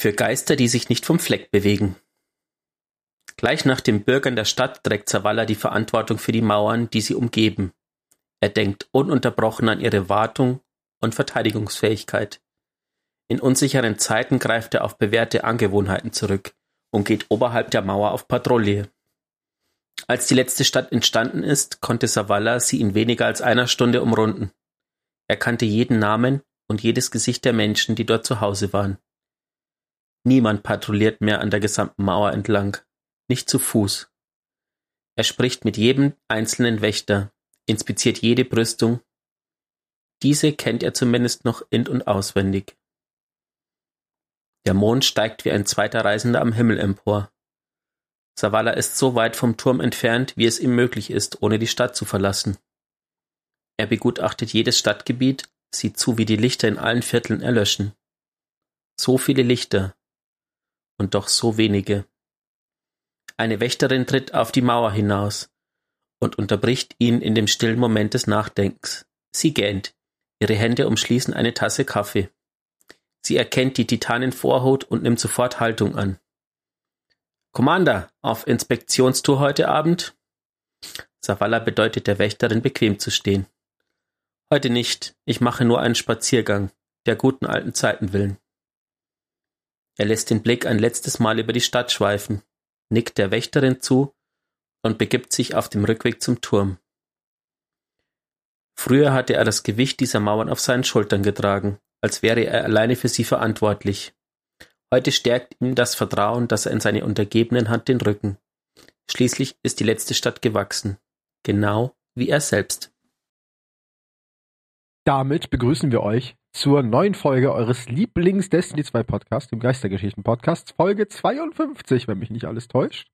Für Geister, die sich nicht vom Fleck bewegen. Gleich nach den Bürgern der Stadt trägt Zavala die Verantwortung für die Mauern, die sie umgeben. Er denkt ununterbrochen an ihre Wartung und Verteidigungsfähigkeit. In unsicheren Zeiten greift er auf bewährte Angewohnheiten zurück und geht oberhalb der Mauer auf Patrouille. Als die letzte Stadt entstanden ist, konnte Zavala sie in weniger als einer Stunde umrunden. Er kannte jeden Namen und jedes Gesicht der Menschen, die dort zu Hause waren. Niemand patrouilliert mehr an der gesamten Mauer entlang, nicht zu Fuß. Er spricht mit jedem einzelnen Wächter, inspiziert jede Brüstung. Diese kennt er zumindest noch in- und auswendig. Der Mond steigt wie ein zweiter Reisender am Himmel empor. Zavala ist so weit vom Turm entfernt, wie es ihm möglich ist, ohne die Stadt zu verlassen. Er begutachtet jedes Stadtgebiet, sieht zu, wie die Lichter in allen Vierteln erlöschen. So viele Lichter. Und doch so wenige. Eine Wächterin tritt auf die Mauer hinaus und unterbricht ihn in dem stillen Moment des Nachdenkens. Sie gähnt. Ihre Hände umschließen eine Tasse Kaffee. Sie erkennt die Titanenvorhut und nimmt sofort Haltung an. Commander, auf Inspektionstour heute Abend? Savala bedeutet der Wächterin, bequem zu stehen. Heute nicht. Ich mache nur einen Spaziergang, der guten alten Zeiten willen. Er lässt den Blick ein letztes Mal über die Stadt schweifen, nickt der Wächterin zu und begibt sich auf dem Rückweg zum Turm. Früher hatte er das Gewicht dieser Mauern auf seinen Schultern getragen, als wäre er alleine für sie verantwortlich. Heute stärkt ihm das Vertrauen, das er in seine Untergebenen hat, den Rücken. Schließlich ist die letzte Stadt gewachsen, genau wie er selbst. Damit begrüßen wir euch zur neuen Folge eures Lieblings-Destiny 2 Podcasts, dem Geistergeschichten-Podcast, Folge 52, wenn mich nicht alles täuscht.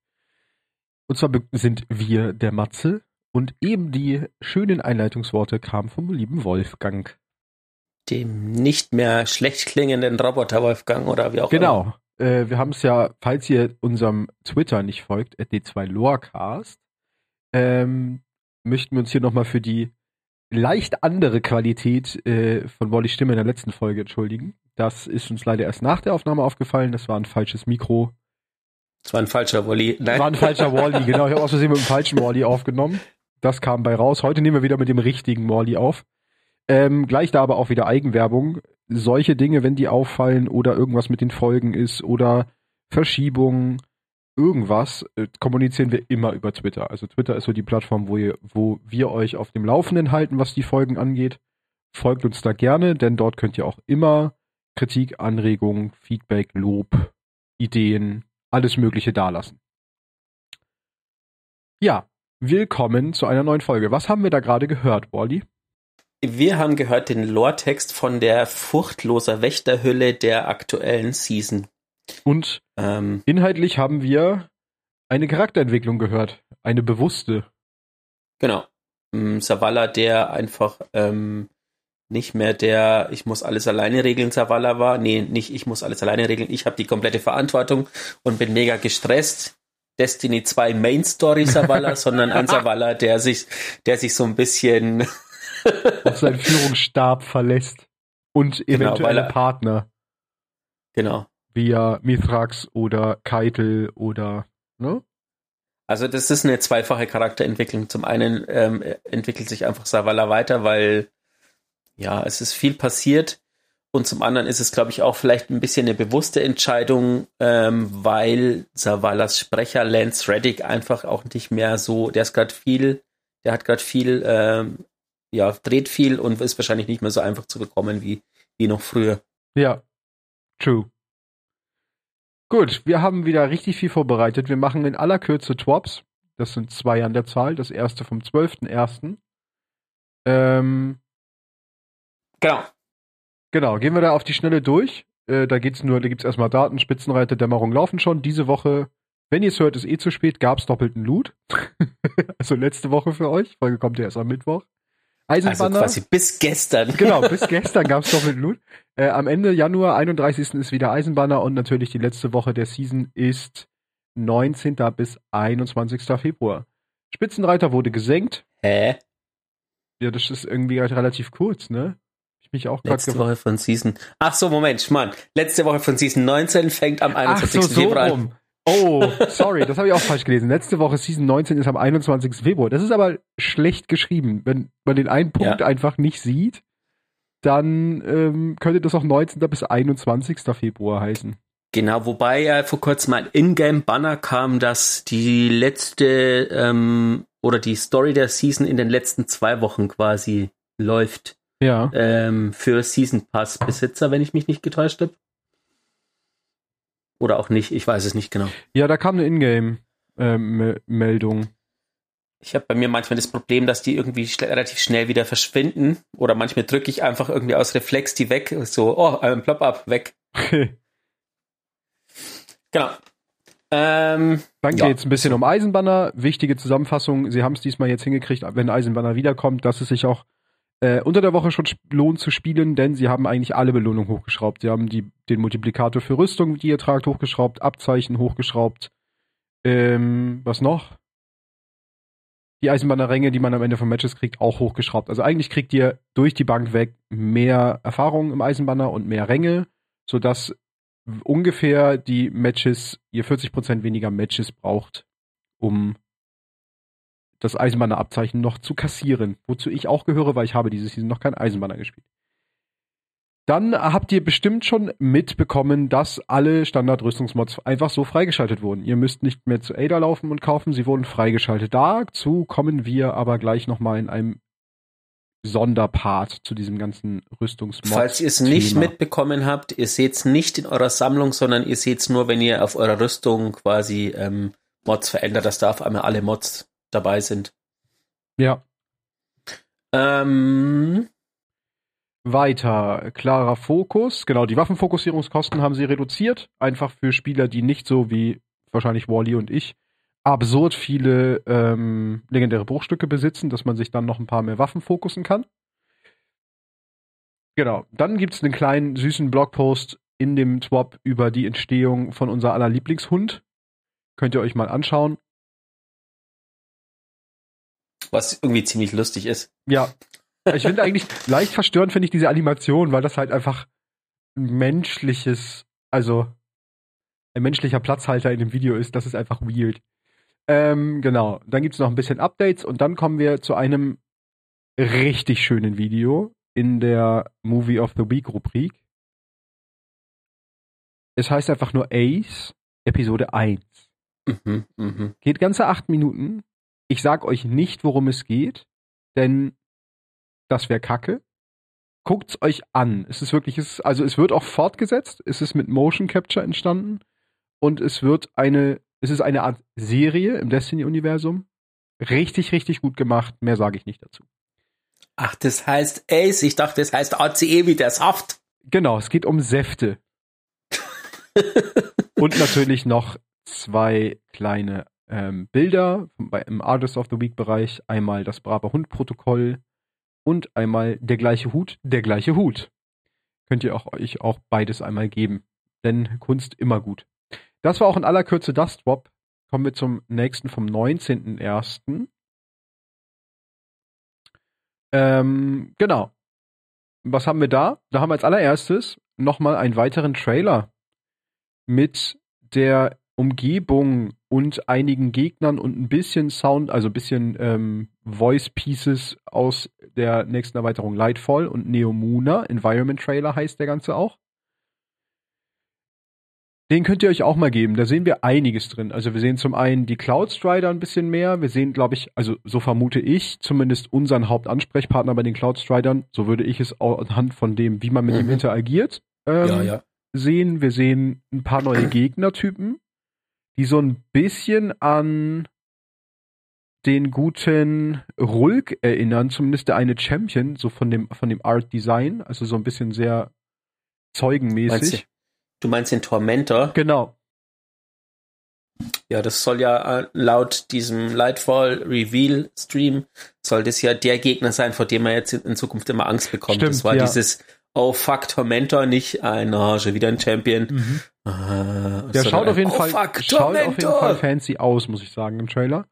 Und zwar sind wir der Matze und eben die schönen Einleitungsworte kamen vom lieben Wolfgang. Dem nicht mehr schlecht klingenden Roboter Wolfgang oder wie auch genau. immer. Genau. Wir haben es ja, falls ihr unserem Twitter nicht folgt, d2lorecast, ähm, möchten wir uns hier nochmal für die leicht andere Qualität äh, von Wallys Stimme in der letzten Folge entschuldigen. Das ist uns leider erst nach der Aufnahme aufgefallen. Das war ein falsches Mikro. Das war ein falscher Wally. Nein. Das war ein falscher Wally, genau. Ich habe aus Versehen mit dem falschen Wally aufgenommen. Das kam bei raus. Heute nehmen wir wieder mit dem richtigen Wally auf. Ähm, gleich da aber auch wieder Eigenwerbung. Solche Dinge, wenn die auffallen oder irgendwas mit den Folgen ist oder Verschiebungen, irgendwas, äh, kommunizieren wir immer über Twitter. Also Twitter ist so die Plattform, wo, ihr, wo wir euch auf dem Laufenden halten, was die Folgen angeht. Folgt uns da gerne, denn dort könnt ihr auch immer Kritik, Anregungen, Feedback, Lob, Ideen, alles Mögliche dalassen. Ja, willkommen zu einer neuen Folge. Was haben wir da gerade gehört, Wally? Wir haben gehört den Lore-Text von der furchtloser Wächterhülle der aktuellen Season. Und ähm, inhaltlich haben wir eine Charakterentwicklung gehört, eine bewusste. Genau. Savala, der einfach ähm, nicht mehr der Ich muss alles alleine regeln Savala war. Nee, nicht ich muss alles alleine regeln. Ich habe die komplette Verantwortung und bin mega gestresst. Destiny 2 Main Story Savala, sondern ein Savala, der sich, der sich so ein bisschen auf seinen Führungsstab verlässt und eventuelle genau, Partner. Genau via Mithrax oder Keitel oder, ne? Also das ist eine zweifache Charakterentwicklung. Zum einen ähm, entwickelt sich einfach Savala weiter, weil ja, es ist viel passiert. Und zum anderen ist es, glaube ich, auch vielleicht ein bisschen eine bewusste Entscheidung, ähm, weil Savalas Sprecher Lance Reddick einfach auch nicht mehr so, der ist gerade viel, der hat gerade viel, ähm, ja, dreht viel und ist wahrscheinlich nicht mehr so einfach zu bekommen wie, wie noch früher. Ja, true. Gut, wir haben wieder richtig viel vorbereitet. Wir machen in aller Kürze Twops. Das sind zwei an der Zahl. Das erste vom 12.01. Ähm, genau. Genau, gehen wir da auf die Schnelle durch. Äh, da geht's nur, da gibt's erstmal Daten, Spitzenreiter, Dämmerung laufen schon. Diese Woche, wenn ihr es hört, ist eh zu spät, gab's doppelten Loot. also letzte Woche für euch. Folge kommt ja erst am Mittwoch. Eisenbanner. Also quasi bis gestern. Genau, bis gestern gab es doppelt Loot. Äh, am Ende Januar 31. ist wieder Eisenbanner und natürlich die letzte Woche der Season ist 19. bis 21. Februar. Spitzenreiter wurde gesenkt. Hä? Ja, das ist irgendwie halt relativ kurz, ne? mich auch gerade Letzte Woche von Season. Ach so, Moment, Mann. Letzte Woche von Season 19 fängt am 21. Ach so, so Februar an. Oh, sorry, das habe ich auch falsch gelesen. Letzte Woche Season 19 ist am 21. Februar. Das ist aber schlecht geschrieben. Wenn man den einen Punkt ja. einfach nicht sieht, dann ähm, könnte das auch 19. bis 21. Februar heißen. Genau, wobei ja vor kurzem ein Ingame-Banner kam, dass die letzte ähm, oder die Story der Season in den letzten zwei Wochen quasi läuft. Ja. Ähm, für Season Pass Besitzer, wenn ich mich nicht getäuscht habe. Oder auch nicht, ich weiß es nicht genau. Ja, da kam eine Ingame-Meldung. Ähm, ich habe bei mir manchmal das Problem, dass die irgendwie schnell, relativ schnell wieder verschwinden. Oder manchmal drücke ich einfach irgendwie aus Reflex die weg. So, oh, ein Plop-up, weg. Genau. Ähm, Dann ja. geht es ein bisschen um Eisenbanner. Wichtige Zusammenfassung. Sie haben es diesmal jetzt hingekriegt, wenn Eisenbanner wiederkommt, dass es sich auch äh, unter der Woche schon lohnt zu spielen, denn sie haben eigentlich alle Belohnungen hochgeschraubt. Sie haben die, den Multiplikator für Rüstung, die ihr tragt, hochgeschraubt, Abzeichen hochgeschraubt. Ähm, was noch? Die Eisenbannerränge, die man am Ende von Matches kriegt, auch hochgeschraubt. Also eigentlich kriegt ihr durch die Bank weg mehr Erfahrung im Eisenbanner und mehr Ränge, sodass ungefähr die Matches, ihr 40% weniger Matches braucht, um das Eisenbanner-Abzeichen noch zu kassieren. Wozu ich auch gehöre, weil ich habe diese Season noch kein Eisenbanner gespielt. Dann habt ihr bestimmt schon mitbekommen, dass alle Standard-Rüstungsmods einfach so freigeschaltet wurden. Ihr müsst nicht mehr zu Ada laufen und kaufen, sie wurden freigeschaltet. Dazu kommen wir aber gleich nochmal in einem Sonderpart zu diesem ganzen Rüstungsmod. Falls ihr es nicht mitbekommen habt, ihr seht es nicht in eurer Sammlung, sondern ihr seht es nur, wenn ihr auf eurer Rüstung quasi ähm, Mods verändert, dass da auf einmal alle Mods dabei sind. Ja. Ähm, weiter, klarer Fokus. Genau, die Waffenfokussierungskosten haben sie reduziert. Einfach für Spieler, die nicht so wie wahrscheinlich Wally und ich absurd viele ähm, legendäre Bruchstücke besitzen, dass man sich dann noch ein paar mehr Waffen fokussen kann. Genau. Dann gibt es einen kleinen süßen Blogpost in dem Swap über die Entstehung von unser aller Lieblingshund. Könnt ihr euch mal anschauen. Was irgendwie ziemlich lustig ist. Ja. Ich finde eigentlich leicht verstörend finde ich diese Animation, weil das halt einfach ein menschliches, also ein menschlicher Platzhalter in dem Video ist. Das ist einfach weird. Ähm, genau. Dann gibt es noch ein bisschen Updates und dann kommen wir zu einem richtig schönen Video in der Movie of the Week Rubrik. Es heißt einfach nur Ace, Episode 1. Mhm, mh. Geht ganze acht Minuten. Ich sag euch nicht, worum es geht, denn das wäre Kacke. Guckt's euch an. Es ist wirklich, es ist, also es wird auch fortgesetzt. Es ist mit Motion Capture entstanden und es wird eine es ist eine Art Serie im Destiny-Universum. Richtig, richtig gut gemacht. Mehr sage ich nicht dazu. Ach, das heißt Ace. Ich dachte, das heißt ACE wie der Saft. Genau, es geht um Säfte. Und natürlich noch zwei kleine ähm, Bilder im Artist of the Week Bereich. Einmal das Braver Hund Protokoll und einmal der gleiche Hut, der gleiche Hut. Könnt ihr auch, euch auch beides einmal geben. Denn Kunst immer gut. Das war auch in aller Kürze das Swap. Kommen wir zum nächsten vom 19.01. Ähm, genau. Was haben wir da? Da haben wir als allererstes nochmal einen weiteren Trailer mit der Umgebung und einigen Gegnern und ein bisschen Sound, also ein bisschen ähm, Voice Pieces aus der nächsten Erweiterung Lightfall und Neomuna. Environment Trailer heißt der Ganze auch. Den könnt ihr euch auch mal geben. Da sehen wir einiges drin. Also wir sehen zum einen die Cloud Strider ein bisschen mehr. Wir sehen, glaube ich, also so vermute ich, zumindest unseren Hauptansprechpartner bei den Cloud Stridern. So würde ich es auch anhand von dem, wie man mit mhm. ihm interagiert, ähm, ja, ja. sehen. Wir sehen ein paar neue Gegnertypen, die so ein bisschen an den guten Rulk erinnern, zumindest der eine Champion, so von dem, von dem Art Design, also so ein bisschen sehr zeugenmäßig. Du meinst den Tormentor? Genau. Ja, das soll ja äh, laut diesem Lightfall Reveal Stream soll das ja der Gegner sein, vor dem man jetzt in Zukunft immer Angst bekommt. Stimmt, das war ja. dieses Oh fuck Tormentor, nicht ein oh, schon wieder ein Champion. Mhm. Äh, der schaut auf jeden oh, Fall fuck, schaut auf jeden Fall fancy aus, muss ich sagen im Trailer.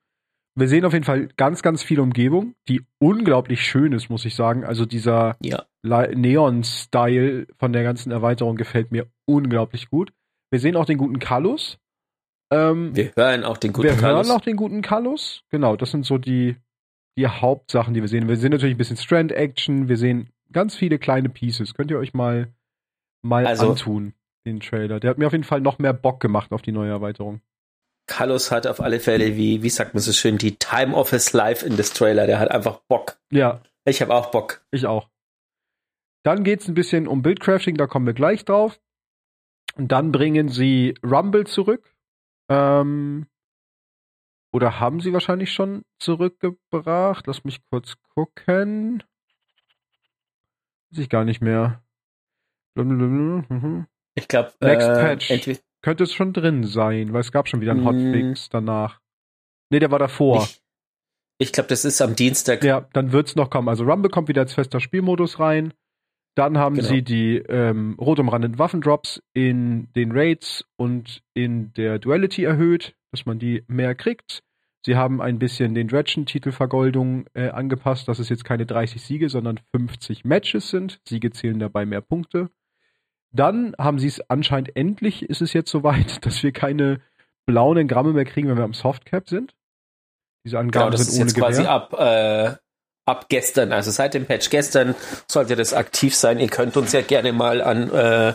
Wir sehen auf jeden Fall ganz, ganz viel Umgebung, die unglaublich schön ist, muss ich sagen. Also dieser Ja. Neon-Style von der ganzen Erweiterung gefällt mir unglaublich gut. Wir sehen auch den guten Kallus. Ähm, Wir hören auch den guten wir Carlos. hören auch den guten Kallus. Genau, das sind so die, die Hauptsachen, die wir sehen. Wir sehen natürlich ein bisschen Strand-Action. Wir sehen ganz viele kleine Pieces. Könnt ihr euch mal, mal Also- antun, den Trailer. Der hat mir auf jeden Fall noch mehr Bock gemacht auf die neue Erweiterung. Carlos hat auf alle Fälle, wie, wie sagt man so schön, die Time of his life in this Trailer. Der hat einfach Bock. Ja, Ich habe auch Bock. Ich auch. Dann geht's ein bisschen um Bildcrafting, da kommen wir gleich drauf. Und dann bringen sie Rumble zurück. Ähm, oder haben sie wahrscheinlich schon zurückgebracht? Lass mich kurz gucken. Weiß ich gar nicht mehr. Blablabla, mhm. Ich glaube, Next äh, Patch. Könnte es schon drin sein, weil es gab schon wieder einen Mm. Hotfix danach. Nee, der war davor. Ich, ich glaube, das ist am Dienstag. Ja, dann wird's noch kommen. Also Rumble kommt wieder als fester Spielmodus rein. Dann haben Genau. sie die ähm, rot umrandeten Waffendrops in den Raids und in der Duality erhöht, dass man die mehr kriegt. Sie haben ein bisschen den Dredgen-Titelvergoldung äh, angepasst, dass es jetzt keine 30 Siege, sondern 50 Matches sind. Siege zählen dabei mehr Punkte. Dann haben sie es anscheinend endlich, ist es jetzt soweit, dass wir keine blauen Engramme mehr kriegen, wenn wir am Softcap sind. Diese Genau, Angaben das ist sind ohne jetzt quasi Gewähr. ab, äh, ab gestern, also seit dem Patch gestern sollte das aktiv sein. Ihr könnt uns ja gerne mal an äh,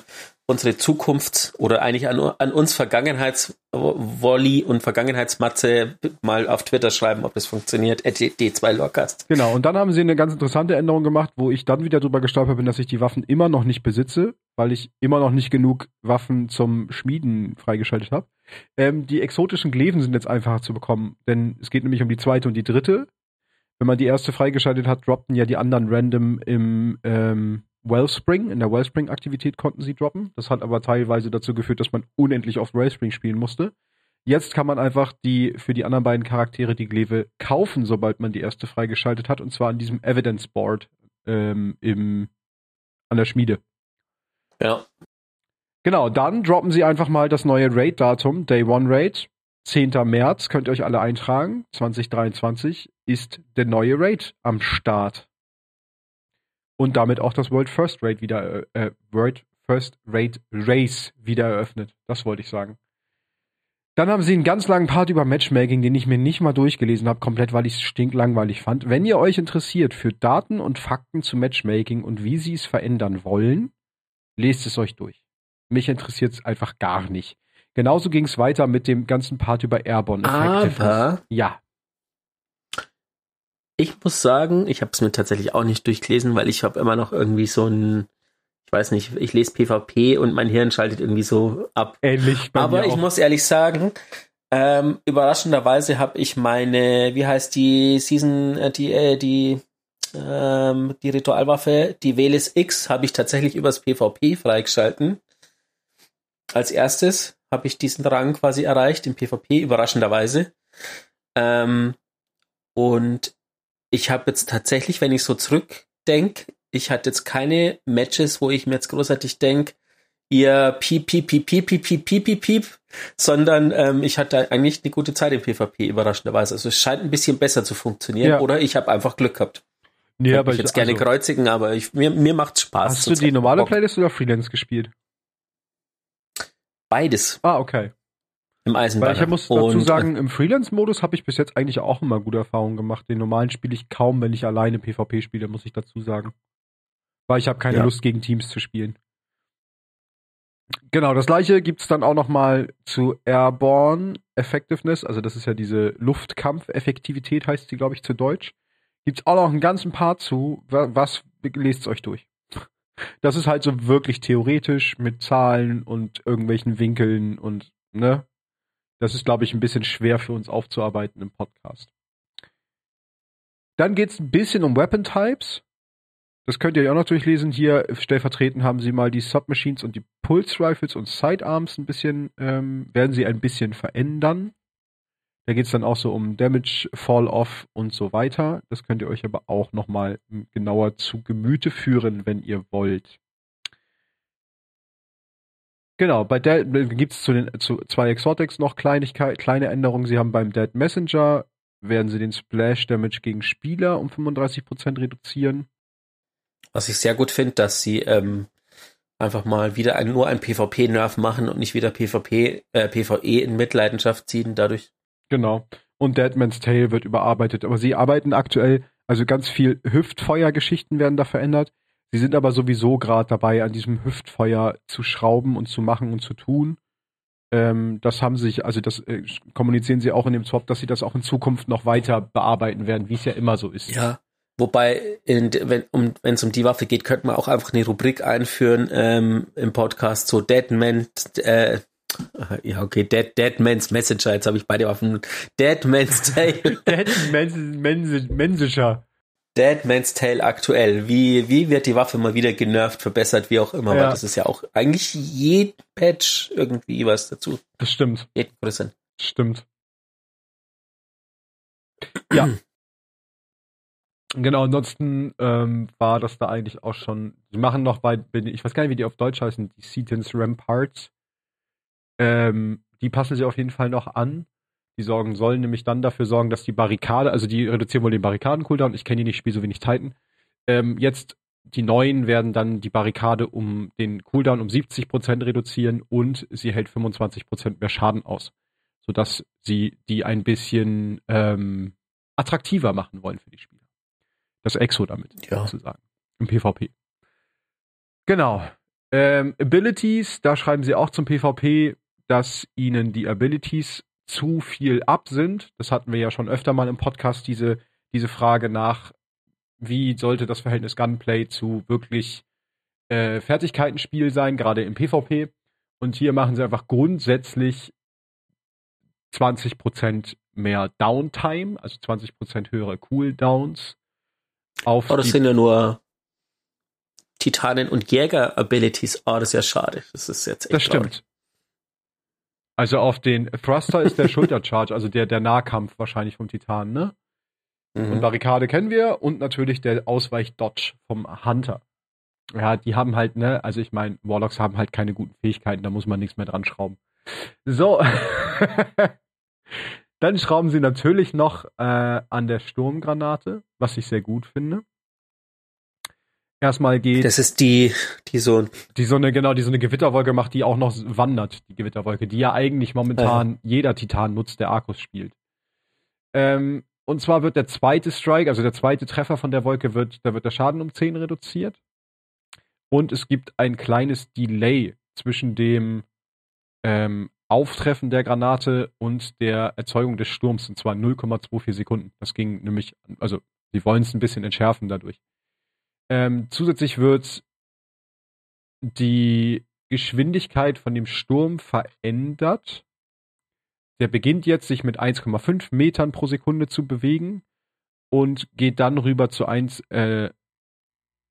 unsere Zukunft oder eigentlich an, an uns Vergangenheitswolli und Vergangenheitsmatze mal auf Twitter schreiben, ob das funktioniert. At D2 Lorecast. Genau, und dann haben sie eine ganz interessante Änderung gemacht, wo ich dann wieder drüber gestolpert bin, dass ich die Waffen immer noch nicht besitze, weil ich immer noch nicht genug Waffen zum Schmieden freigeschaltet habe. Ähm, die exotischen Gleven sind jetzt einfacher zu bekommen, denn es geht nämlich um die zweite und die dritte. Wenn man die erste freigeschaltet hat, droppten ja die anderen random im ähm, Wellspring, in der Wellspring-Aktivität konnten sie droppen. Das hat aber teilweise dazu geführt, dass man unendlich oft Wellspring spielen musste. Jetzt kann man einfach die für die anderen beiden Charaktere die Glaive kaufen, sobald man die erste freigeschaltet hat, und zwar an diesem Evidence Board ähm, im, an der Schmiede. Ja. Genau, dann droppen sie einfach mal das neue Raid-Datum, Day One Raid. 10. März, könnt ihr euch alle eintragen. 2023 ist der neue Raid am Start. Und damit auch das World First Raid wieder, äh, äh, World First Raid Race wieder eröffnet. Das wollte ich sagen. Dann haben sie einen ganz langen Part über Matchmaking, den ich mir nicht mal durchgelesen habe, komplett, weil ich es stinklangweilig fand. Wenn ihr euch interessiert für Daten und Fakten zu Matchmaking und wie sie es verändern wollen, lest es euch durch. Mich interessiert es einfach gar nicht. Genauso ging es weiter mit dem ganzen Part über Airborne. Aber Ja, ich muss sagen, ich habe es mir tatsächlich auch nicht durchgelesen, weil ich habe immer noch irgendwie so ein, ich weiß nicht, ich lese PvP und mein Hirn schaltet irgendwie so ab. ähnlich. bei Aber ich auch. muss ehrlich sagen, ähm, überraschenderweise habe ich meine, wie heißt die Season, äh, die, äh, die, ähm, die Ritualwaffe, die Velis X, habe ich tatsächlich übers PvP freigeschalten. Als erstes habe ich diesen Rang quasi erreicht im PvP, überraschenderweise. Ähm, und ich habe jetzt tatsächlich, wenn ich so zurückdenke, ich hatte jetzt keine Matches, wo ich mir jetzt großartig denke, ihr piep, piep, piep, piep, piep, piep, piep, piep, piep, sondern ähm, ich hatte eigentlich eine gute Zeit im PvP, überraschenderweise. Also es scheint ein bisschen besser zu funktionieren Ja. oder ich habe einfach Glück gehabt. nee, ich aber ich, jetzt gerne also, kreuzigen, aber ich, mir, mir macht's Spaß. Hast du die normale Bock. Playlist oder Freelance gespielt? Beides Ah, okay. Im Weil Eisenbahn. ich muss dazu sagen, im Freelance-Modus habe ich bis jetzt eigentlich auch immer gute Erfahrungen gemacht. Den normalen spiele ich kaum, wenn ich alleine PvP spiele, muss ich dazu sagen. Weil ich habe keine Ja. Lust, gegen Teams zu spielen. Genau, das gleiche gibt's dann auch noch mal zu Airborne Effectiveness, also das ist ja diese Luftkampfeffektivität, heißt sie, glaube ich, zu Deutsch. Gibt's auch noch einen ganzen Part zu, wa- was, lest euch durch. Das ist halt so wirklich theoretisch mit Zahlen und irgendwelchen Winkeln und, ne? Das ist, glaube ich, ein bisschen schwer für uns aufzuarbeiten im Podcast. Dann geht's ein bisschen um Weapon Types. Das könnt ihr ja auch noch durchlesen. Hier stellvertretend haben sie mal die Submachines und die Pulse Rifles und Sidearms ein bisschen, ähm, werden sie ein bisschen verändern. Da geht's dann auch so um Damage, Fall-Off und so weiter. Das könnt ihr euch aber auch noch mal genauer zu Gemüte führen, wenn ihr wollt. Genau, bei Dead gibt's zu den zu zwei Exotics noch Kleinigkeit, kleine Änderungen. Sie haben beim Dead Messenger werden sie den Splash Damage gegen Spieler um 35% reduzieren. Was ich sehr gut finde, dass sie ähm, einfach mal wieder ein, nur ein PvP-Nerf machen und nicht wieder PvP, äh, PvE in Mitleidenschaft ziehen dadurch. Genau. Und Deadman's Tale wird überarbeitet. Aber sie arbeiten aktuell, also ganz viel Hüftfeuer-Geschichten werden da verändert. Sie sind aber sowieso gerade dabei, an diesem Hüftfeuer zu schrauben und zu machen und zu tun. Ähm, das haben sie sich, also das äh, kommunizieren sie auch in dem Swap, dass sie das auch in Zukunft noch weiter bearbeiten werden, wie es ja immer so ist. Ja. Wobei, in, wenn um, es um die Waffe geht, könnte man auch einfach eine Rubrik einführen ähm, im Podcast, so Dead Man, äh, ja, okay, Dead, Dead Man's Messenger, jetzt habe ich beide Waffen. Dead Man's Tale. Dead Man's Messenger. Dead Man's Tale aktuell. Wie, wie wird die Waffe mal wieder genervt, verbessert, wie auch immer, ja. weil das ist ja auch eigentlich jeden Patch irgendwie was dazu. Das stimmt. Jeden Prozent. Stimmt. Ja. genau, ansonsten ähm, war das da eigentlich auch schon. Sie machen noch bei, ich weiß gar nicht, wie die auf Deutsch heißen, die Setons Ramparts. Ähm, die passen sie auf jeden Fall noch an. Die sorgen sollen nämlich dann dafür sorgen, dass die Barrikade, also die reduzieren wohl den Barrikaden-Cooldown. Ich kenne die nicht, spiele so wenig Titan. Ähm, jetzt die neuen werden dann die Barrikade um den Cooldown um 70% reduzieren und sie hält 25% mehr Schaden aus. Sodass sie die ein bisschen ähm, attraktiver machen wollen für die Spieler. Das Exo damit, ja. sozusagen. Im PvP. Genau. Ähm, Abilities, da schreiben sie auch zum PvP, dass ihnen die Abilities zu viel ab sind. Das hatten wir ja schon öfter mal im Podcast, diese, diese Frage nach, wie sollte das Verhältnis Gunplay zu wirklich äh, Fertigkeitenspiel sein, gerade im PvP. Und hier machen sie einfach grundsätzlich 20% mehr Downtime, also 20% höhere Cooldowns. Auf oh, das sind ja nur Titanen- und Jäger-Abilities. Oh, das ist ja schade. Das ist jetzt echt Das stimmt. Traurig. Also auf den Thruster ist der Schultercharge, also der, der Nahkampf wahrscheinlich vom Titan, ne? Mhm. Und Barrikade kennen wir und natürlich der Ausweich-Dodge vom Hunter. Ja, die haben halt, ne, also ich meine, Warlocks haben halt keine guten Fähigkeiten, da muss man nichts mehr dran schrauben. So. Dann schrauben sie natürlich noch äh, an der Sturmgranate, was ich sehr gut finde erstmal geht. Das ist die, die so. Die so eine, genau, die so eine Gewitterwolke macht, die auch noch wandert, die Gewitterwolke, die ja eigentlich momentan ja. jeder Titan nutzt, der Arkus spielt. Ähm, und zwar wird der zweite Strike, also der zweite Treffer von der Wolke wird, da wird der Schaden um 10 reduziert. Und es gibt ein kleines Delay zwischen dem ähm, Auftreffen der Granate und der Erzeugung des Sturms, und zwar 0,24 Sekunden. Das ging nämlich, also sie wollen es ein bisschen entschärfen dadurch. Ähm, zusätzlich wird die Geschwindigkeit von dem Sturm verändert. Der beginnt jetzt sich mit 1,5 Metern pro Sekunde zu bewegen und geht dann rüber zu 1, äh,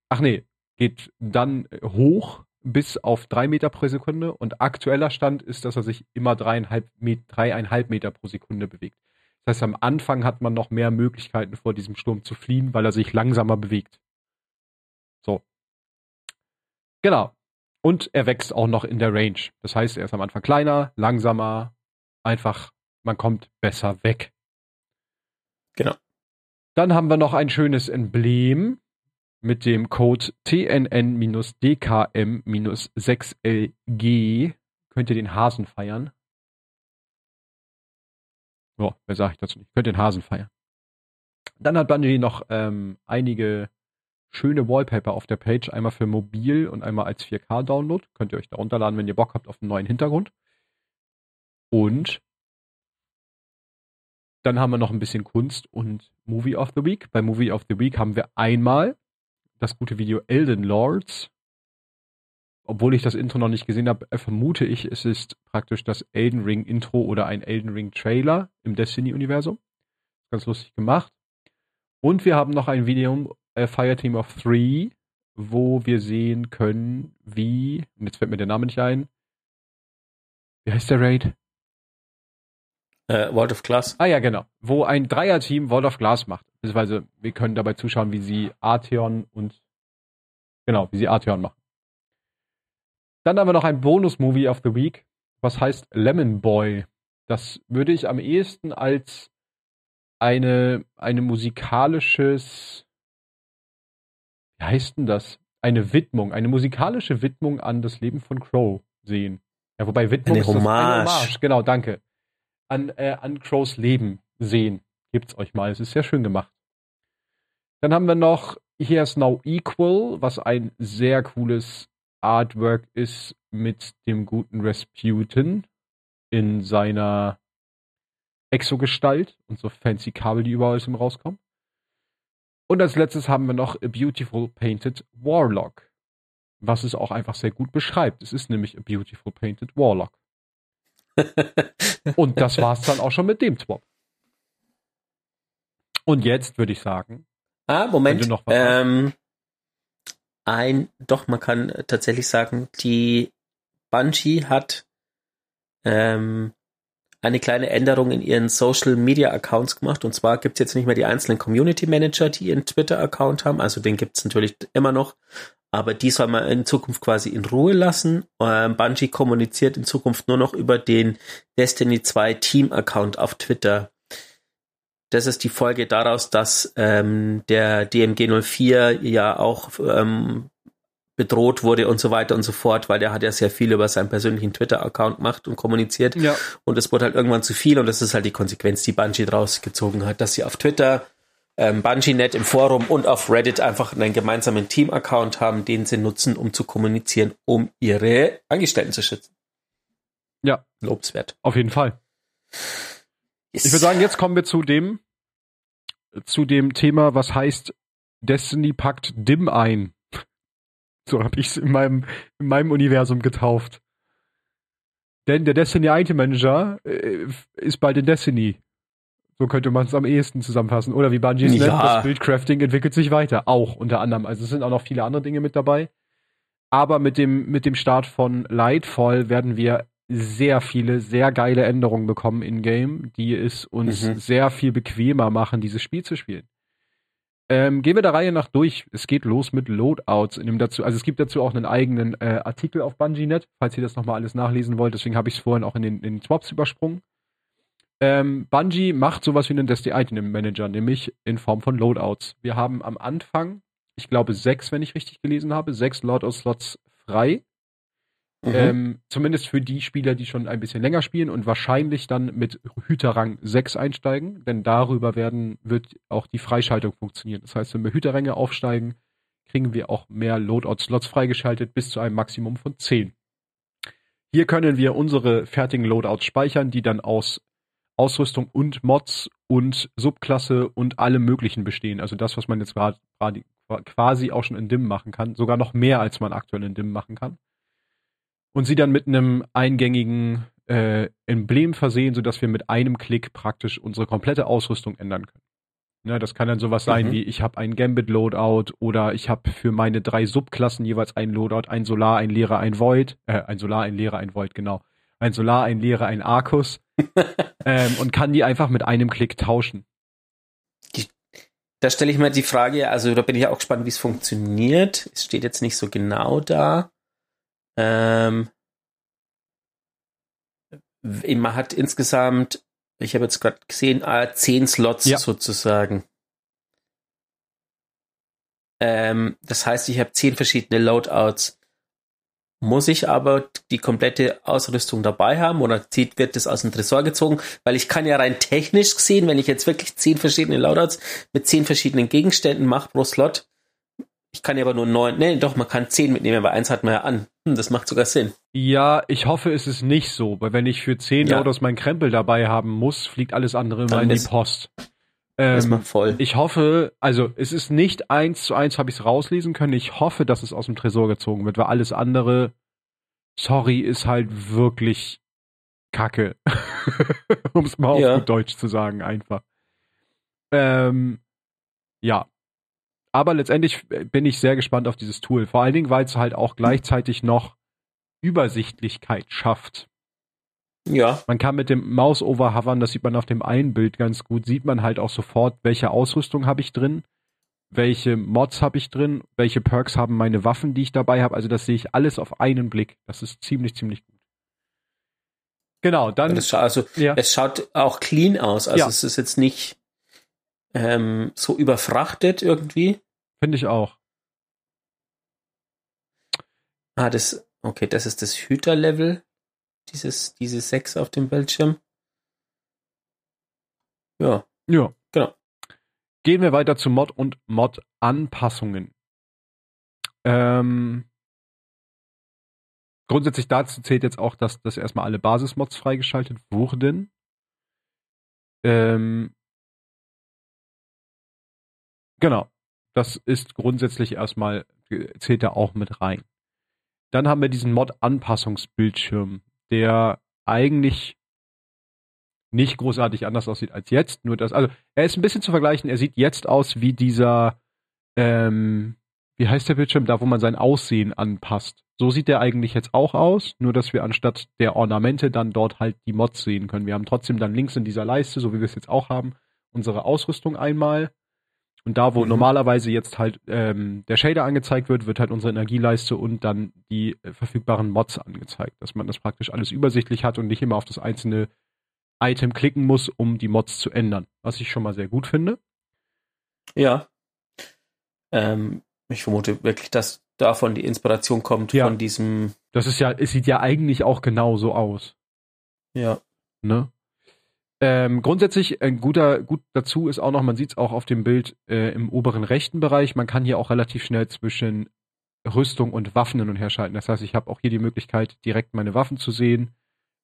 ach nee, geht dann hoch bis auf 3 Meter pro Sekunde und aktueller Stand ist, dass er sich immer dreieinhalb, dreieinhalb Meter pro Sekunde bewegt. Das heißt, am Anfang hat man noch mehr Möglichkeiten vor diesem Sturm zu fliehen, weil er sich langsamer bewegt. So. Genau. Und er wächst auch noch in der Range. Das heißt, er ist am Anfang kleiner, langsamer, einfach, man kommt besser weg. Genau. Dann haben wir noch ein schönes Emblem mit dem Code TNN-DKM-6LG. Könnt ihr den Hasen feiern? Ja, wer sage ich dazu nicht? Könnt den Hasen feiern. Dann hat Bungie noch ähm, einige schöne Wallpaper auf der Page, einmal für mobil und einmal als 4K-Download. Könnt ihr euch da runterladen, wenn ihr Bock habt auf einen neuen Hintergrund. Und dann haben wir noch ein bisschen Kunst und Movie of the Week. Bei Movie of the Week haben wir einmal das gute Video Elden Lords. Obwohl ich das Intro noch nicht gesehen habe, vermute ich, es ist praktisch das Elden Ring Intro oder ein Elden Ring Trailer im Destiny-Universum. Ganz lustig gemacht. Und wir haben noch ein Video äh, Fireteam of Three, wo wir sehen können, wie, und jetzt fällt mir der Name nicht ein, wie heißt der Raid? Äh, World of Glass. Ah ja, genau. Wo ein Dreierteam World of Glass macht. Beziehungsweise wir können dabei zuschauen, wie sie Artheon und genau, wie sie Artheon machen. Dann haben wir noch ein Bonus-Movie of the Week, was heißt Lemon Boy. Das würde ich am ehesten als eine, eine musikalisches, wie heißt denn das? Eine Widmung, eine musikalische Widmung an das Leben von Crow sehen. Ja, wobei Widmung Eine ist das- Hommage. eine Hommage. Genau, danke. An, äh, an Crows Leben sehen. Gibt's euch mal. Es ist sehr schön gemacht. Dann haben wir noch Here's Now Equal, was ein sehr cooles Artwork ist mit dem guten Rasputin in seiner Exogestalt und so fancy Kabel, die überall aus ihm rauskommen. Und als letztes haben wir noch A Beautiful Painted Warlock, was es auch einfach sehr gut beschreibt. Es ist nämlich A Beautiful Painted Warlock. Und das war's dann auch schon mit dem Swap. Und jetzt würde ich sagen, ah, Moment. ähm, ein, doch, man kann tatsächlich sagen, die Bungie hat ähm, eine kleine Änderung in ihren Social Media Accounts gemacht. Und zwar gibt es jetzt nicht mehr die einzelnen Community Manager, die ihren Twitter-Account haben. Also den gibt es natürlich immer noch. Aber die soll man in Zukunft quasi in Ruhe lassen. Ähm, Bungie kommuniziert in Zukunft nur noch über den Destiny 2 Team-Account auf Twitter. Das ist die Folge daraus, dass ähm, der DMG 04 ja auch ähm, bedroht wurde und so weiter und so fort, weil der hat ja sehr viel über seinen persönlichen Twitter-Account gemacht und kommuniziert. ja, Und es wurde halt irgendwann zu viel und das ist halt die Konsequenz, die Bungie draus gezogen hat, dass sie auf Twitter, ähm, BungieNet im Forum und auf Reddit einfach einen gemeinsamen Team-Account haben, den sie nutzen, um zu kommunizieren, um ihre Angestellten zu schützen. Ja. Lobswert. auf jeden Fall. Yes. Ich würde sagen, jetzt kommen wir zu dem, zu dem Thema, was heißt, Destiny packt Dim ein. So habe ich es in meinem, in meinem Universum getauft. Denn der Destiny Item Manager äh, ist bald in Destiny. So könnte man es am ehesten zusammenfassen. Oder wie Bungie es Ja. nennt, das Bildcrafting entwickelt sich weiter. Auch unter anderem. Also es sind auch noch viele andere Dinge mit dabei. Aber mit dem, mit dem Start von Lightfall werden wir sehr viele, sehr geile Änderungen bekommen in-game, die es uns Mhm. sehr viel bequemer machen, dieses Spiel zu spielen. Ähm, gehen wir der Reihe nach durch. Es geht los mit Loadouts. In dem dazu, also es gibt dazu auch einen eigenen äh, Artikel auf BungieNet, falls ihr das nochmal alles nachlesen wollt. Deswegen habe ich es vorhin auch in den, in den Swaps übersprungen. Ähm, Bungie macht sowas wie einen Destiny Item Manager, nämlich in Form von Loadouts. Wir haben am Anfang, ich glaube sechs, wenn ich richtig gelesen habe, sechs Loadout-Slots frei. Mhm. Ähm, zumindest für die Spieler, die schon ein bisschen länger spielen und wahrscheinlich dann mit Hüterrang 6 einsteigen, denn darüber werden, wird auch die Freischaltung funktionieren. Das heißt, wenn wir Hüterränge aufsteigen, kriegen wir auch mehr Loadout-Slots freigeschaltet bis zu einem Maximum von 10. Hier können wir unsere fertigen Loadouts speichern, die dann aus Ausrüstung und Mods und Subklasse und allem möglichen bestehen. Also das, was man jetzt gerade quasi auch schon in DIM machen kann, sogar noch mehr, als man aktuell in DIM machen kann und sie dann mit einem eingängigen äh, Emblem versehen, sodass wir mit einem Klick praktisch unsere komplette Ausrüstung ändern können. Ne, das kann dann sowas sein Mhm. wie, ich habe ein Gambit-Loadout oder ich habe für meine drei Subklassen jeweils ein Loadout, ein Solar, ein Lehrer, ein Void, äh, ein Solar, ein Lehrer, ein Void, genau. Ein Solar, ein Lehrer, ein Arcus ähm, und kann die einfach mit einem Klick tauschen. Da stelle ich mir die Frage, also da bin ich auch gespannt, wie es funktioniert. Es steht jetzt nicht so genau da. Ähm, man hat insgesamt, ich habe jetzt gerade gesehen, äh, zehn Slots Ja. sozusagen. Ähm, das heißt, ich habe zehn verschiedene Loadouts. Muss ich aber die komplette Ausrüstung dabei haben oder zieht, wird das aus dem Tresor gezogen? Weil ich kann ja rein technisch gesehen, wenn ich jetzt wirklich zehn verschiedene Loadouts mit zehn verschiedenen Gegenständen mache pro Slot, ich kann ja aber nur neun, nee, doch, man kann zehn mitnehmen, aber eins hat man ja an. Hm, das macht sogar Sinn. Ja, ich hoffe, es ist nicht so, weil wenn ich für zehn Ja. Loadouts meinen Krempel dabei haben muss, fliegt alles andere immer in die ist- Post. Das Ähm, macht voll. Ich hoffe, also es ist nicht eins zu eins, habe ich es rauslesen können. Ich hoffe, dass es aus dem Tresor gezogen wird, weil alles andere, sorry, ist halt wirklich Kacke. um es mal Ja. auf gut Deutsch zu sagen, einfach. Ähm, ja. Aber letztendlich bin ich sehr gespannt auf dieses Tool. Vor allen Dingen, weil es halt auch gleichzeitig noch Übersichtlichkeit schafft. ja, Man kann mit dem Mouse-Over hovern, das sieht man auf dem einen Bild ganz gut, sieht man halt auch sofort, welche Ausrüstung habe ich drin, welche Mods habe ich drin, welche Perks haben meine Waffen, die ich dabei habe. Also das sehe ich alles auf einen Blick. Das ist ziemlich, ziemlich gut. Genau, dann das scha also, ja. es schaut auch clean aus. Also Ja. es ist jetzt nicht, ähm, so überfrachtet irgendwie. Finde ich auch. Ah, das, okay, das ist das Hüterlevel. Dieses, diese 6 auf dem Bildschirm. Ja. Ja. Genau. Gehen wir weiter zu Mod und Mod-Anpassungen. Ähm, grundsätzlich dazu zählt jetzt auch, dass, dass erstmal alle Basismods freigeschaltet wurden. Ähm, genau. Das ist grundsätzlich erstmal, zählt da auch mit rein. Dann haben wir diesen Mod-Anpassungsbildschirm, der eigentlich nicht großartig anders aussieht als jetzt. Nur das, also er ist ein bisschen zu vergleichen. Er sieht jetzt aus wie dieser, ähm, wie heißt der Bildschirm, da wo man sein Aussehen anpasst. So sieht der eigentlich jetzt auch aus, nur dass wir anstatt der Ornamente dann dort halt die Mods sehen können. Wir haben trotzdem dann links in dieser Leiste, so wie wir es jetzt auch haben, unsere Ausrüstung einmal. Und da, wo mhm. normalerweise jetzt halt ähm, der Shader angezeigt wird, wird halt unsere Energieleiste und dann die äh, verfügbaren Mods angezeigt, dass man das praktisch alles übersichtlich hat und nicht immer auf das einzelne Item klicken muss, um die Mods zu ändern, was ich schon mal sehr gut finde. Ja. Ähm, ich vermute wirklich, dass davon die Inspiration kommt, ja. von diesem. Das ist ja, es sieht ja eigentlich auch genau so aus. Ja. Ne? Ähm, grundsätzlich ein guter, gut dazu ist auch noch, man sieht es auch auf dem Bild äh, im oberen rechten Bereich, man kann hier auch relativ schnell zwischen Rüstung und Waffen hin und her schalten. Das heißt, ich habe auch hier die Möglichkeit, direkt meine Waffen zu sehen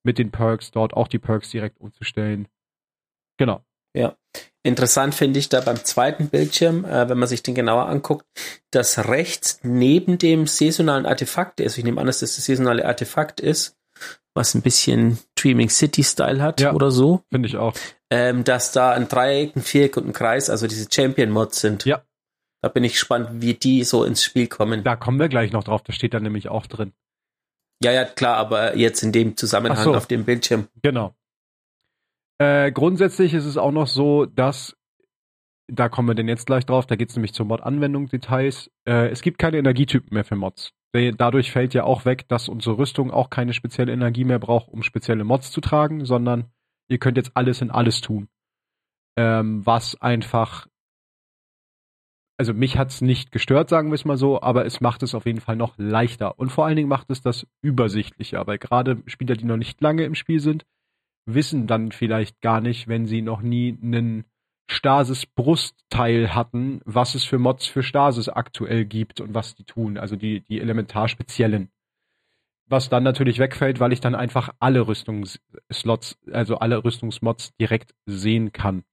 mit den Perks dort auch die Perks direkt umzustellen. Genau. Ja. Interessant finde ich da beim zweiten Bildschirm, äh, wenn man sich den genauer anguckt, dass rechts neben dem saisonalen Artefakt ist, ich nehme an, dass das das saisonale Artefakt ist, was ein bisschen Dreaming City Style hat ja, oder so. Finde ich auch. Ähm, dass da ein Dreieck, ein Viereck und ein Kreis, also diese Champion Mods sind. Ja. Da bin ich gespannt, wie die so ins Spiel kommen. Da kommen wir gleich noch drauf, das steht da nämlich auch drin. Ja, ja, klar, aber jetzt in dem Zusammenhang so. auf dem Bildschirm. Genau. Äh, grundsätzlich ist es auch noch so, dass, da kommen wir denn jetzt gleich drauf, da geht es nämlich zur Mod-Anwendung, Details. Äh, es gibt keine Energietypen mehr für Mods. Dadurch fällt ja auch weg, dass unsere Rüstung auch keine spezielle Energie mehr braucht, um spezielle Mods zu tragen, sondern ihr könnt jetzt alles in alles tun. Ähm, was einfach also mich hat's nicht gestört, sagen wir es mal so, aber es macht es auf jeden Fall noch leichter. Und vor allen Dingen macht es das übersichtlicher, weil gerade Spieler, die noch nicht lange im Spiel sind, wissen dann vielleicht gar nicht, wenn sie noch nie einen Stasis-Brustteil hatten, was es für Mods für Stasis aktuell gibt und was die tun, also die, die elementar speziellen. Was dann natürlich wegfällt, weil ich dann einfach alle Rüstungsslots, also alle Rüstungsmods direkt sehen kann.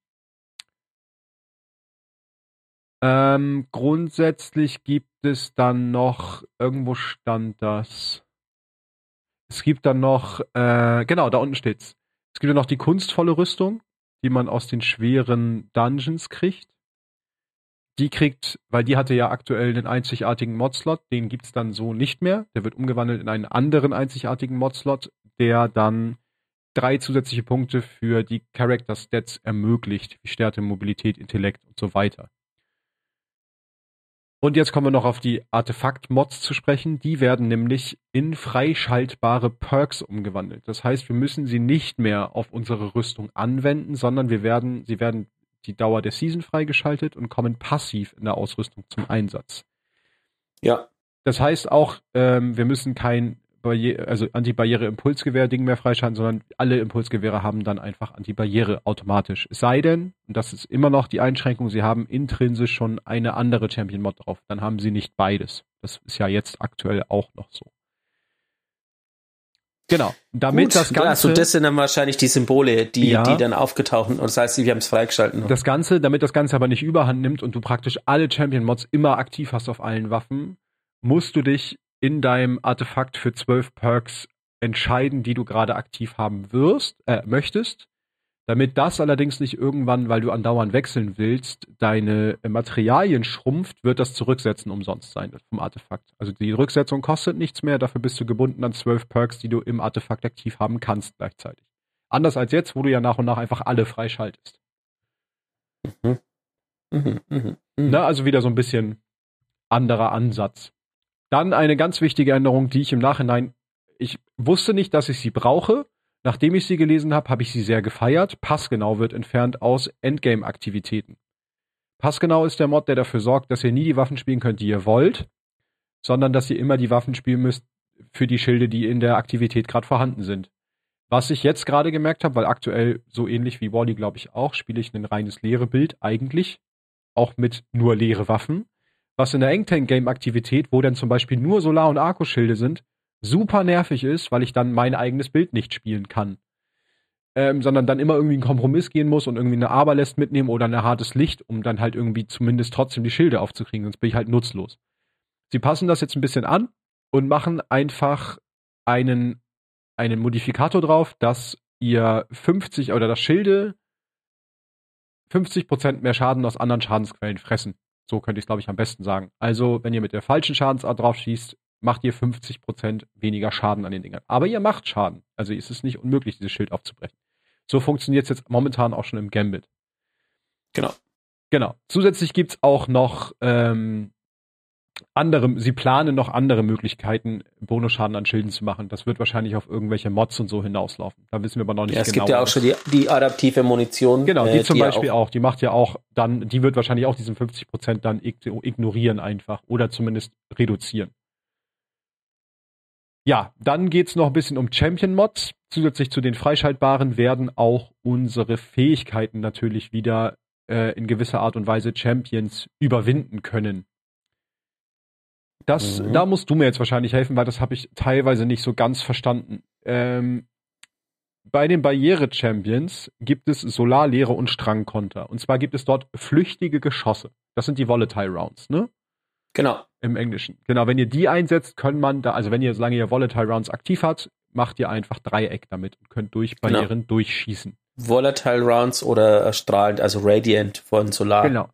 Ähm, grundsätzlich gibt es dann noch, irgendwo stand das. Es gibt dann noch, äh, genau, da unten steht's. Es gibt dann noch die kunstvolle Rüstung, die man aus den schweren Dungeons kriegt. Die kriegt, weil die hatte ja aktuell den einzigartigen Modslot, den gibt's dann so nicht mehr. Der wird umgewandelt in einen anderen einzigartigen Modslot, der dann drei zusätzliche Punkte für die Character Stats ermöglicht, wie Stärke, Mobilität, Intellekt und so weiter. Und jetzt kommen wir noch auf die Artefakt-Mods zu sprechen. Die werden nämlich in freischaltbare Perks umgewandelt. Das heißt, wir müssen sie nicht mehr auf unsere Rüstung anwenden, sondern wir werden, sie werden die Dauer der Season freigeschaltet und kommen passiv in der Ausrüstung zum Einsatz. Ja. Das heißt auch, ähm, wir müssen kein Barriere, also Anti-Barriere-Impulsgewehr-Ding mehr freischalten, sondern alle Impulsgewehre haben dann einfach Anti-Barriere automatisch. Es sei denn, und das ist immer noch die Einschränkung, sie haben intrinsisch schon eine andere Champion-Mod drauf. Dann haben sie nicht beides. Das ist ja jetzt aktuell auch noch so. Genau. Damit Gut, das Ganze. Also das sind dann wahrscheinlich die Symbole, die, ja, die dann aufgetaucht und das heißt, wir haben es freigeschalten. Das Ganze, damit das Ganze aber nicht überhand nimmt und du praktisch alle Champion-Mods immer aktiv hast auf allen Waffen, musst du dich in deinem Artefakt für zwölf Perks entscheiden, die du gerade aktiv haben wirst, äh, möchtest. Damit das allerdings nicht irgendwann, weil du andauernd wechseln willst, deine Materialien schrumpft, wird das Zurücksetzen umsonst sein vom Artefakt. Also die Rücksetzung kostet nichts mehr, dafür bist du gebunden an zwölf Perks, die du im Artefakt aktiv haben kannst gleichzeitig. Anders als jetzt, wo du ja nach und nach einfach alle freischaltest. Mhm. Mhm, mh, mh. Na, also wieder so ein bisschen anderer Ansatz. Dann eine ganz wichtige Änderung, die ich im Nachhinein, ich wusste nicht, dass ich sie brauche. Nachdem ich sie gelesen habe, habe ich sie sehr gefeiert. Passgenau wird entfernt aus Endgame-Aktivitäten. Passgenau ist der Mod, der dafür sorgt, dass ihr nie die Waffen spielen könnt, die ihr wollt, sondern dass ihr immer die Waffen spielen müsst für die Schilde, die in der Aktivität gerade vorhanden sind. Was ich jetzt gerade gemerkt habe, weil aktuell so ähnlich wie Wally, glaube ich, auch, spiele ich ein reines leere Bild eigentlich, auch mit nur leere Waffen. Was in der Engtank-Game-Aktivität, wo dann zum Beispiel nur Solar- und Akkuschilde sind, super nervig ist, weil ich dann mein eigenes Bild nicht spielen kann. Ähm, sondern dann immer irgendwie einen Kompromiss gehen muss und irgendwie eine Aberläst mitnehmen oder ein hartes Licht, um dann halt irgendwie zumindest trotzdem die Schilde aufzukriegen, sonst bin ich halt nutzlos. Sie passen das jetzt ein bisschen an und machen einfach einen, einen Modifikator drauf, dass ihr 50 oder das Schilde 50% mehr Schaden aus anderen Schadensquellen fressen. So könnte ich es, glaube ich, am besten sagen. Also, wenn ihr mit der falschen Schadensart drauf schießt, macht ihr 50% weniger Schaden an den Dingern. Aber ihr macht Schaden. Also ist es nicht unmöglich, dieses Schild aufzubrechen. So funktioniert es jetzt momentan auch schon im Gambit. Genau. Genau. Zusätzlich gibt's auch noch ähm, andere, sie planen noch andere Möglichkeiten, Bonusschaden an Schilden zu machen. Das wird wahrscheinlich auf irgendwelche Mods und so hinauslaufen. Da wissen wir aber noch nicht ja, es genau. Es gibt ja auch schon die, die adaptive Munition. Genau, die äh, zum die Beispiel auch. auch. Die macht ja auch dann, die wird wahrscheinlich auch diesen 50 Prozent dann ignorieren einfach oder zumindest reduzieren. Ja, dann geht's noch ein bisschen um Champion-Mods. Zusätzlich zu den freischaltbaren werden auch unsere Fähigkeiten natürlich wieder äh, in gewisser Art und Weise Champions überwinden können. Das, mhm. da musst du mir jetzt wahrscheinlich helfen, weil das habe ich teilweise nicht so ganz verstanden. Ähm, bei den Barriere-Champions gibt es Solarlehre und Strangkonter. Und zwar gibt es dort flüchtige Geschosse. Das sind die Volatile Rounds, ne? Genau. Im Englischen. Genau, wenn ihr die einsetzt, können man da, also wenn ihr, solange ihr Volatile Rounds aktiv habt, macht ihr einfach Dreieck damit und könnt durch genau. Barrieren genau. durchschießen. Volatile Rounds oder strahlend, also Radiant von Solar. Genau.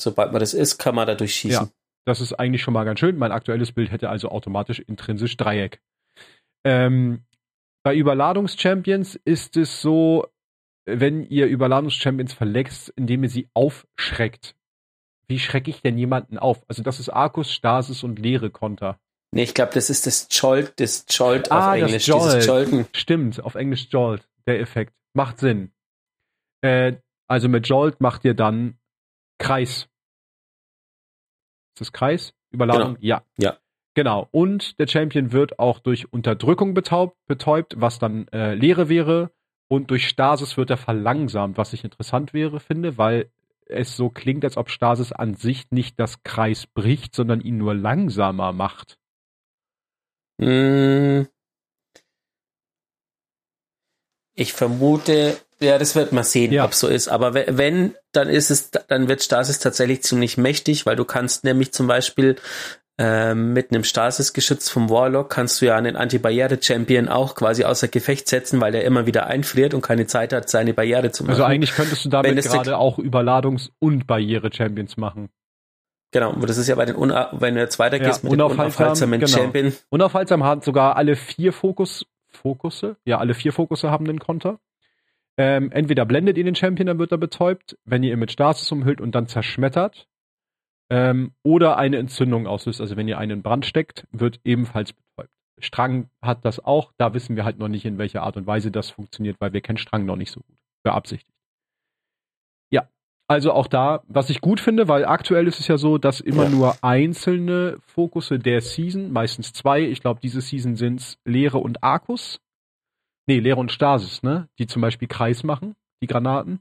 Sobald man das ist, kann man da durchschießen. Ja, das ist eigentlich schon mal ganz schön. Mein aktuelles Bild hätte also automatisch intrinsisch Dreieck. Ähm, bei Überladungs-Champions ist es so, wenn ihr Überladungs-Champions verletzt, indem ihr sie aufschreckt. Wie schrecke ich denn jemanden auf? Also das ist Arkus, Stasis und leere Konter. Nee, ich glaube, das ist das Jolt, das Jolt ah, auf Englisch, Jolt. dieses Jolten. Stimmt, auf Englisch Jolt, der Effekt. Macht Sinn. Äh, also mit Jolt macht ihr dann Kreis. Ist das Kreis? Überladung? Genau. Ja. Ja. Genau. Und der Champion wird auch durch Unterdrückung betaubt, betäubt, was dann äh, Leere wäre. Und durch Stasis wird er verlangsamt, was ich interessant wäre, finde, weil es so klingt, als ob Stasis an sich nicht das Kreis bricht, sondern ihn nur langsamer macht. Hm. Ich vermute, ja, das wird man sehen, ja. ob so ist. Aber wenn, dann ist es, dann wird Stasis tatsächlich ziemlich mächtig, weil du kannst nämlich zum Beispiel ähm, mit einem Stasis-Geschütz vom Warlock kannst du ja einen Anti-Barriere-Champion auch quasi außer Gefecht setzen, weil der immer wieder einfriert und keine Zeit hat, seine Barriere zu also machen. Also eigentlich könntest du damit gerade auch Überladungs- und Barriere-Champions machen. Genau, und das ist ja bei den, Una wenn du jetzt weitergehst ja, mit unaufhaltsam, den unaufhaltsamen genau. Champion. Unaufhaltsam hat sogar alle vier Fokus, Fokusse, ja, alle vier Fokusse haben einen Konter. Ähm, entweder blendet ihr den Champion, dann wird er betäubt, wenn ihr ihn mit Stasis umhüllt und dann zerschmettert, ähm, oder eine Entzündung auslöst. Also wenn ihr einen Brand steckt, wird ebenfalls betäubt. Strang hat das auch. Da wissen wir halt noch nicht, in welcher Art und Weise das funktioniert, weil wir kennen Strang noch nicht so gut. Beabsichtigt. Also auch da, was ich gut finde, weil aktuell ist es ja so, dass immer ja. nur einzelne Fokusse der Season, meistens zwei, ich glaube, diese Season sind's Leere und Arkus. Nee, Leere und Stasis, ne? Die zum Beispiel Kreis machen, die Granaten.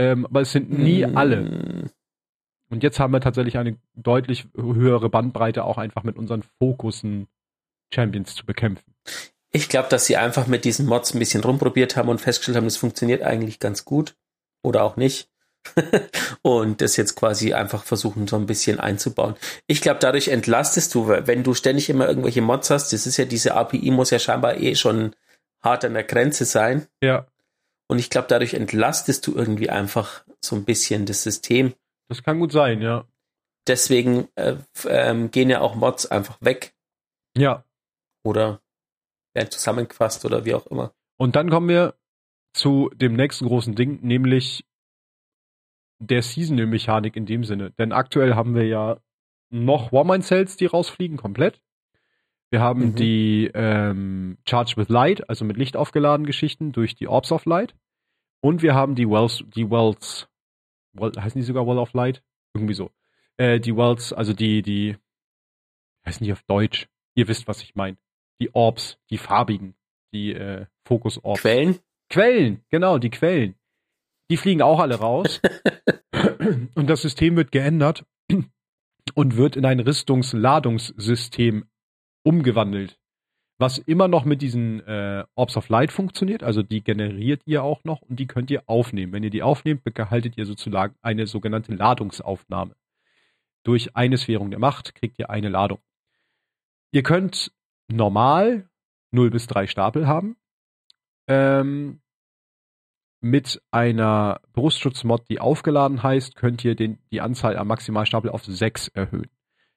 Ähm, aber es sind nie mm. alle. Und jetzt haben wir tatsächlich eine deutlich höhere Bandbreite auch einfach mit unseren Fokussen Champions zu bekämpfen. Ich glaube, dass sie einfach mit diesen Mods ein bisschen rumprobiert haben und festgestellt haben, es funktioniert eigentlich ganz gut. Oder auch nicht. und das jetzt quasi einfach versuchen, so ein bisschen einzubauen. Ich glaube, dadurch entlastest du, wenn du ständig immer irgendwelche Mods hast, das ist ja, diese API muss ja scheinbar eh schon hart an der Grenze sein. Ja. Und ich glaube, dadurch entlastest du irgendwie einfach so ein bisschen das System. Das kann gut sein, ja. Deswegen äh, ähm, gehen ja auch Mods einfach weg. Ja. Oder werden zusammengefasst oder wie auch immer. Und dann kommen wir zu dem nächsten großen Ding, nämlich der Seasonal-Mechanik in dem Sinne. Denn aktuell haben wir ja noch Warmind-Cells, die rausfliegen, komplett. Wir haben mhm. die ähm, Charge with Light, also mit Licht aufgeladen Geschichten durch die Orbs of Light. Und wir haben die Wells, die Wells Wall, heißen die sogar Wall of Light? Irgendwie so. Äh, die Wells, also die, die, heißen die auf Deutsch? Ihr wisst, was ich meine. Die Orbs, die farbigen, die äh, Fokus-Orbs. Quellen? Quellen, genau, die Quellen. Die fliegen auch alle raus. und das System wird geändert und wird in ein Rüstungsladungssystem umgewandelt. Was immer noch mit diesen äh, Orbs of Light funktioniert, also die generiert ihr auch noch und die könnt ihr aufnehmen. Wenn ihr die aufnehmt, behaltet ihr sozusagen eine sogenannte Ladungsaufnahme. Durch eine Sphärung der Macht kriegt ihr eine Ladung. Ihr könnt normal 0 bis 3 Stapel haben. Ähm, mit einer Brustschutzmod, die aufgeladen heißt, könnt ihr den, die Anzahl am Maximalstapel auf 6 erhöhen.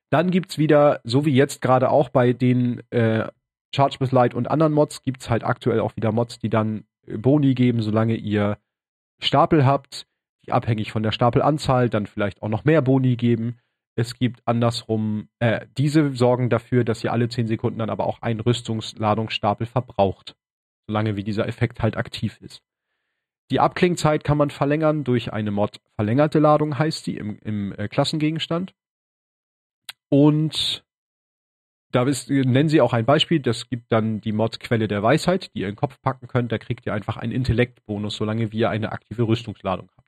Dann gibt's wieder, so wie jetzt gerade auch bei den äh, Charge with Light und anderen Mods, gibt's halt aktuell auch wieder Mods, die dann äh, Boni geben, solange ihr Stapel habt, die abhängig von der Stapelanzahl dann vielleicht auch noch mehr Boni geben. Es gibt andersrum, äh, diese sorgen dafür, dass ihr alle 10 Sekunden dann aber auch einen Rüstungsladungsstapel verbraucht. Solange wie dieser Effekt halt aktiv ist. Die Abklingzeit kann man verlängern durch eine Mod verlängerte Ladung, heißt die, im, im äh, Klassengegenstand. Und da ist, nennen sie auch ein Beispiel, das gibt dann die Mod Quelle der Weisheit, die ihr in den Kopf packen könnt. Da kriegt ihr einfach einen Intellektbonus, solange wie ihr eine aktive Rüstungsladung habt.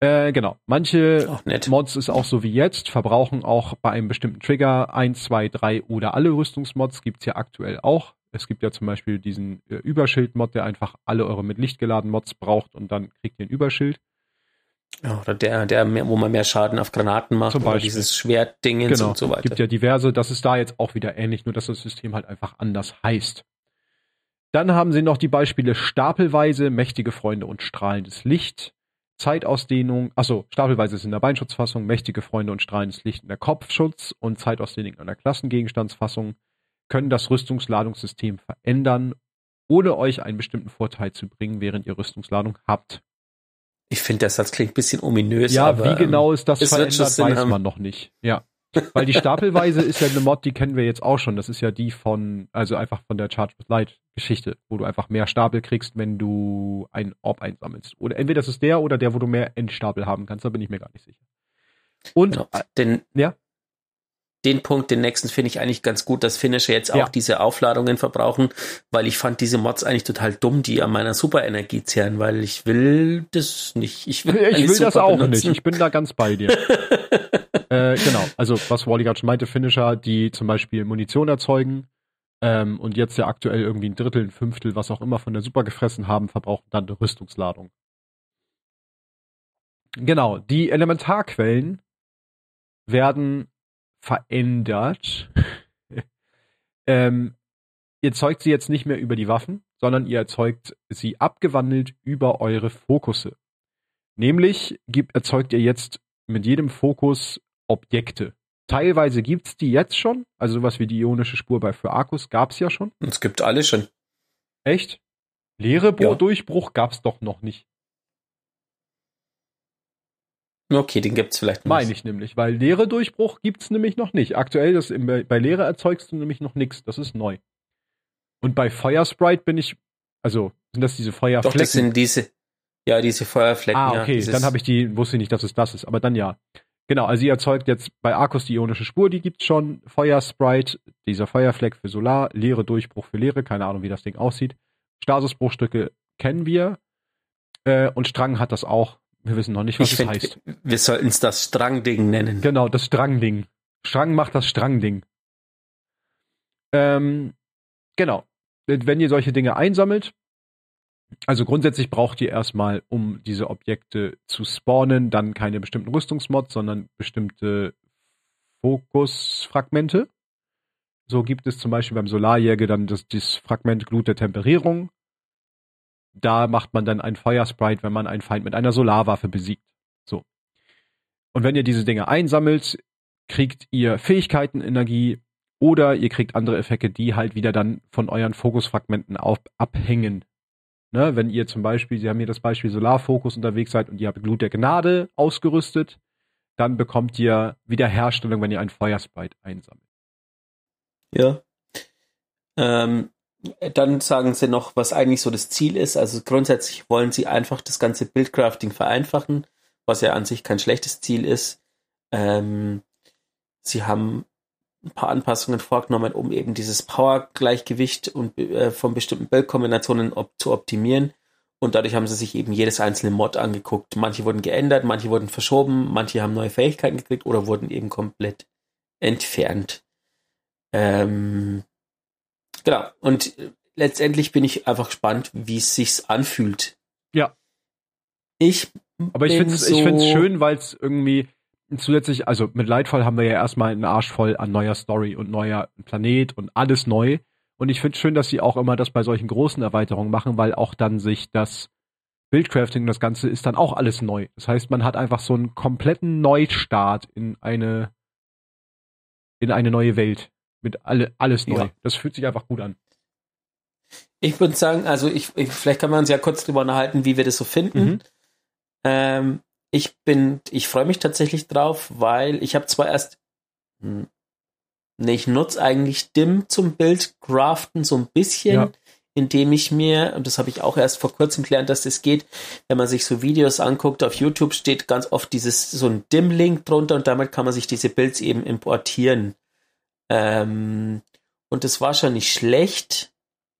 Äh, genau. Manche Mods ist auch so wie jetzt, verbrauchen auch bei einem bestimmten Trigger 1, 2, 3 oder alle Rüstungsmods gibt's ja aktuell auch. Es gibt ja zum Beispiel diesen äh, Überschild-Mod, der einfach alle eure mit Licht geladenen Mods braucht und dann kriegt ihr ein Überschild. Ja, oder der, der mehr, wo man mehr Schaden auf Granaten macht, oder dieses Schwertdingens Genau. und so weiter. Gibt ja diverse, das ist da jetzt auch wieder ähnlich, nur dass das System halt einfach anders heißt. Dann haben sie noch die Beispiele stapelweise, mächtige Freunde und strahlendes Licht. Zeitausdehnung, achso, stapelweise ist in der Beinschutzfassung, mächtige Freunde und strahlendes Licht in der Kopfschutz und Zeitausdehnung in der Klassengegenstandsfassung können das Rüstungsladungssystem verändern, ohne euch einen bestimmten Vorteil zu bringen, während ihr Rüstungsladung habt. ich finde, das, das klingt ein bisschen ominös. Ja, aber, wie genau ist das verändert, weiß haben. man noch nicht. Ja. Weil die Stapelweise ist ja eine Mod, die kennen wir jetzt auch schon. Das ist ja die von, also einfach von der Charge with Light Geschichte, wo du einfach mehr Stapel kriegst, wenn du einen Orb einsammelst. Oder entweder das ist der oder der, wo du mehr Endstapel haben kannst, da bin ich mir gar nicht sicher. Und Genau. äh, Den, ja, den Punkt, den nächsten finde ich eigentlich ganz gut, dass Finisher jetzt auch Ja. diese Aufladungen verbrauchen, weil ich fand diese Mods eigentlich total dumm, die an meiner Superenergie zehren, weil ich will das nicht. Ich will, ich will das auch benutzen. nicht. Ich bin da ganz bei dir. äh, genau, also was Wally gerade schon meinte, Finisher, die zum Beispiel Munition erzeugen ähm, und jetzt ja aktuell irgendwie ein Drittel, ein Fünftel, was auch immer von der Super gefressen haben, verbrauchen dann eine Rüstungsladung. Genau, die Elementarquellen werden verändert. ähm, ihr erzeugt sie jetzt nicht mehr über die Waffen, sondern ihr erzeugt sie abgewandelt über eure Fokusse. Nämlich gibt, erzeugt ihr jetzt mit jedem Fokus Objekte. Teilweise gibt's die jetzt schon, also sowas wie die ionische Spur bei für Arcus gab's ja schon. Es gibt alle schon. Echt? Leere Ja. Bohrdurchbruch gab's doch noch nicht. Okay, den gibt's vielleicht noch. Meine ich nämlich, weil leere Durchbruch gibt's nämlich noch nicht. Aktuell das im, bei Leere erzeugst du nämlich noch nichts. Das ist neu. Und bei Feuersprite bin ich, also sind das diese Feuerflecken? Doch, das sind diese, ja, diese Feuerflecken. Ah, ja, okay, dieses, dann habe ich die, wusste ich nicht, dass es das ist, aber dann ja. Genau, also ihr erzeugt jetzt bei Arcus die ionische Spur, die gibt's schon, Feuersprite, dieser Feuerfleck für Solar, leere Durchbruch für Leere, keine Ahnung, wie das Ding aussieht. Stasusbruchstücke kennen wir, äh, und Strang hat das auch. Wir wissen noch nicht, was Ich es finde, heißt. wir sollten es das Strangding nennen. Genau, das Strangding. Strang macht das Strangding. Ähm, genau. Wenn ihr solche Dinge einsammelt, also grundsätzlich braucht ihr erstmal, um diese Objekte zu spawnen, dann keine bestimmten Rüstungsmods, sondern bestimmte Fokusfragmente. So gibt es zum Beispiel beim Solarjäger dann das, das Fragment Glut der Temperierung. Da macht man dann ein Feuersprite, wenn man einen Feind mit einer Solarwaffe besiegt. So. Und wenn ihr diese Dinge einsammelt, kriegt ihr Fähigkeitenenergie oder ihr kriegt andere Effekte, die halt wieder dann von euren Fokusfragmenten auf, abhängen. Ne, wenn ihr zum Beispiel, Sie haben hier das Beispiel Solarfokus unterwegs seid und ihr habt Glut der Gnade ausgerüstet, dann bekommt ihr Wiederherstellung, wenn ihr ein Feuersprite einsammelt. Ja. Ähm, dann sagen sie noch, was eigentlich so das Ziel ist. Also grundsätzlich wollen sie einfach das ganze Buildcrafting vereinfachen, was ja an sich kein schlechtes Ziel ist. Ähm, sie haben ein paar Anpassungen vorgenommen, um eben dieses Power-Gleichgewicht und äh, von bestimmten Bildkombinationen op zu optimieren. Und dadurch haben sie sich eben jedes einzelne Mod angeguckt. Manche wurden geändert, manche wurden verschoben, manche haben neue Fähigkeiten gekriegt oder wurden eben komplett entfernt. Ähm, genau. Und letztendlich bin ich einfach gespannt, wie es sich anfühlt. Ja. Ich aber ich finde es so ich find's schön, weil es irgendwie zusätzlich, also mit Lightfall haben wir ja erstmal einen Arsch voll an neuer Story und neuer Planet und alles neu. Und ich finde schön, dass sie auch immer das bei solchen großen Erweiterungen machen, weil auch dann sich das Buildcrafting und das Ganze ist dann auch alles neu. Das heißt, man hat einfach so einen kompletten Neustart in eine in eine neue Welt mit alle alles neu. Ja. Das fühlt sich einfach gut an. Ich würde sagen, also ich, ich, vielleicht kann man uns ja kurz drüber unterhalten, wie wir das so finden. Mhm. Ähm, ich bin, ich freue mich tatsächlich drauf, weil ich habe zwar erst, hm, nee, ich nutze eigentlich DIM zum Bildcraften so ein bisschen, ja. indem ich mir, und das habe ich auch erst vor kurzem gelernt, dass das geht, wenn man sich so Videos anguckt, auf YouTube steht ganz oft dieses, so ein DIM-Link drunter und damit kann man sich diese Builds eben importieren. Ähm, und das war schon nicht schlecht,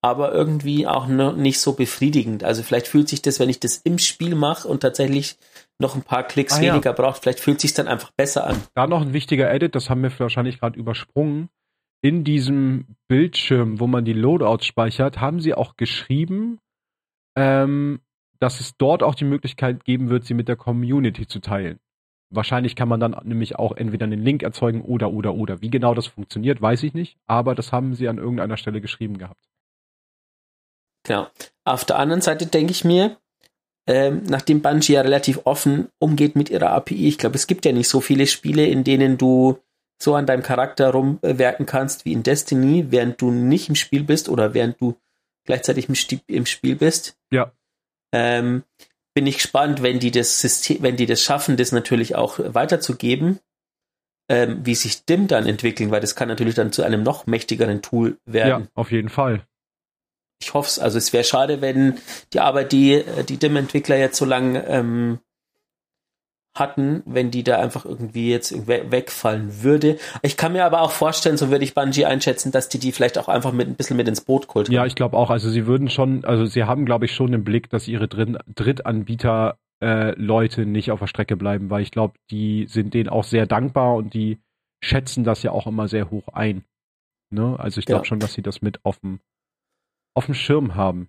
aber irgendwie auch noch nicht so befriedigend. Also vielleicht fühlt sich das, wenn ich das im Spiel mache und tatsächlich noch ein paar Klicks ah, weniger ja. braucht, vielleicht fühlt sich dann einfach besser an. Da noch ein wichtiger Edit, das haben wir wahrscheinlich gerade übersprungen. In diesem Bildschirm, wo man die Loadouts speichert, haben sie auch geschrieben, ähm, dass es dort auch die Möglichkeit geben wird, sie mit der Community zu teilen. Wahrscheinlich kann man dann nämlich auch entweder einen Link erzeugen oder oder oder. Wie genau das funktioniert, weiß ich nicht, aber das haben sie an irgendeiner Stelle geschrieben gehabt. Genau. Auf der anderen Seite denke ich mir, ähm, nachdem Bungie ja relativ offen umgeht mit ihrer API, ich glaube, es gibt ja nicht so viele Spiele, in denen du so an deinem Charakter rumwerken kannst wie in Destiny, während du nicht im Spiel bist oder während du gleichzeitig im, im Spiel bist. Ja. Ähm, bin ich gespannt, wenn die das System, wenn die das schaffen, das natürlich auch weiterzugeben, ähm, wie sich DIM dann entwickeln, weil das kann natürlich dann zu einem noch mächtigeren Tool werden. Ja, auf jeden Fall ich hoffe es. Also es wäre schade, wenn die Arbeit, die die DIM-Entwickler jetzt so lange ähm, hatten, wenn die da einfach irgendwie jetzt wegfallen würde. Ich kann mir aber auch vorstellen, so würde ich Bungie einschätzen, dass die die vielleicht auch einfach mit ein bisschen mit ins Boot holt. Ja, ich glaube auch. Also sie würden schon, also sie haben, glaube ich, schon im Blick, dass ihre Dritt Drittanbieter äh, Leute nicht auf der Strecke bleiben, weil ich glaube, die sind denen auch sehr dankbar und die schätzen das ja auch immer sehr hoch ein. Ne? Also ich glaube ja. schon, dass sie das mit auf dem auf dem Schirm haben.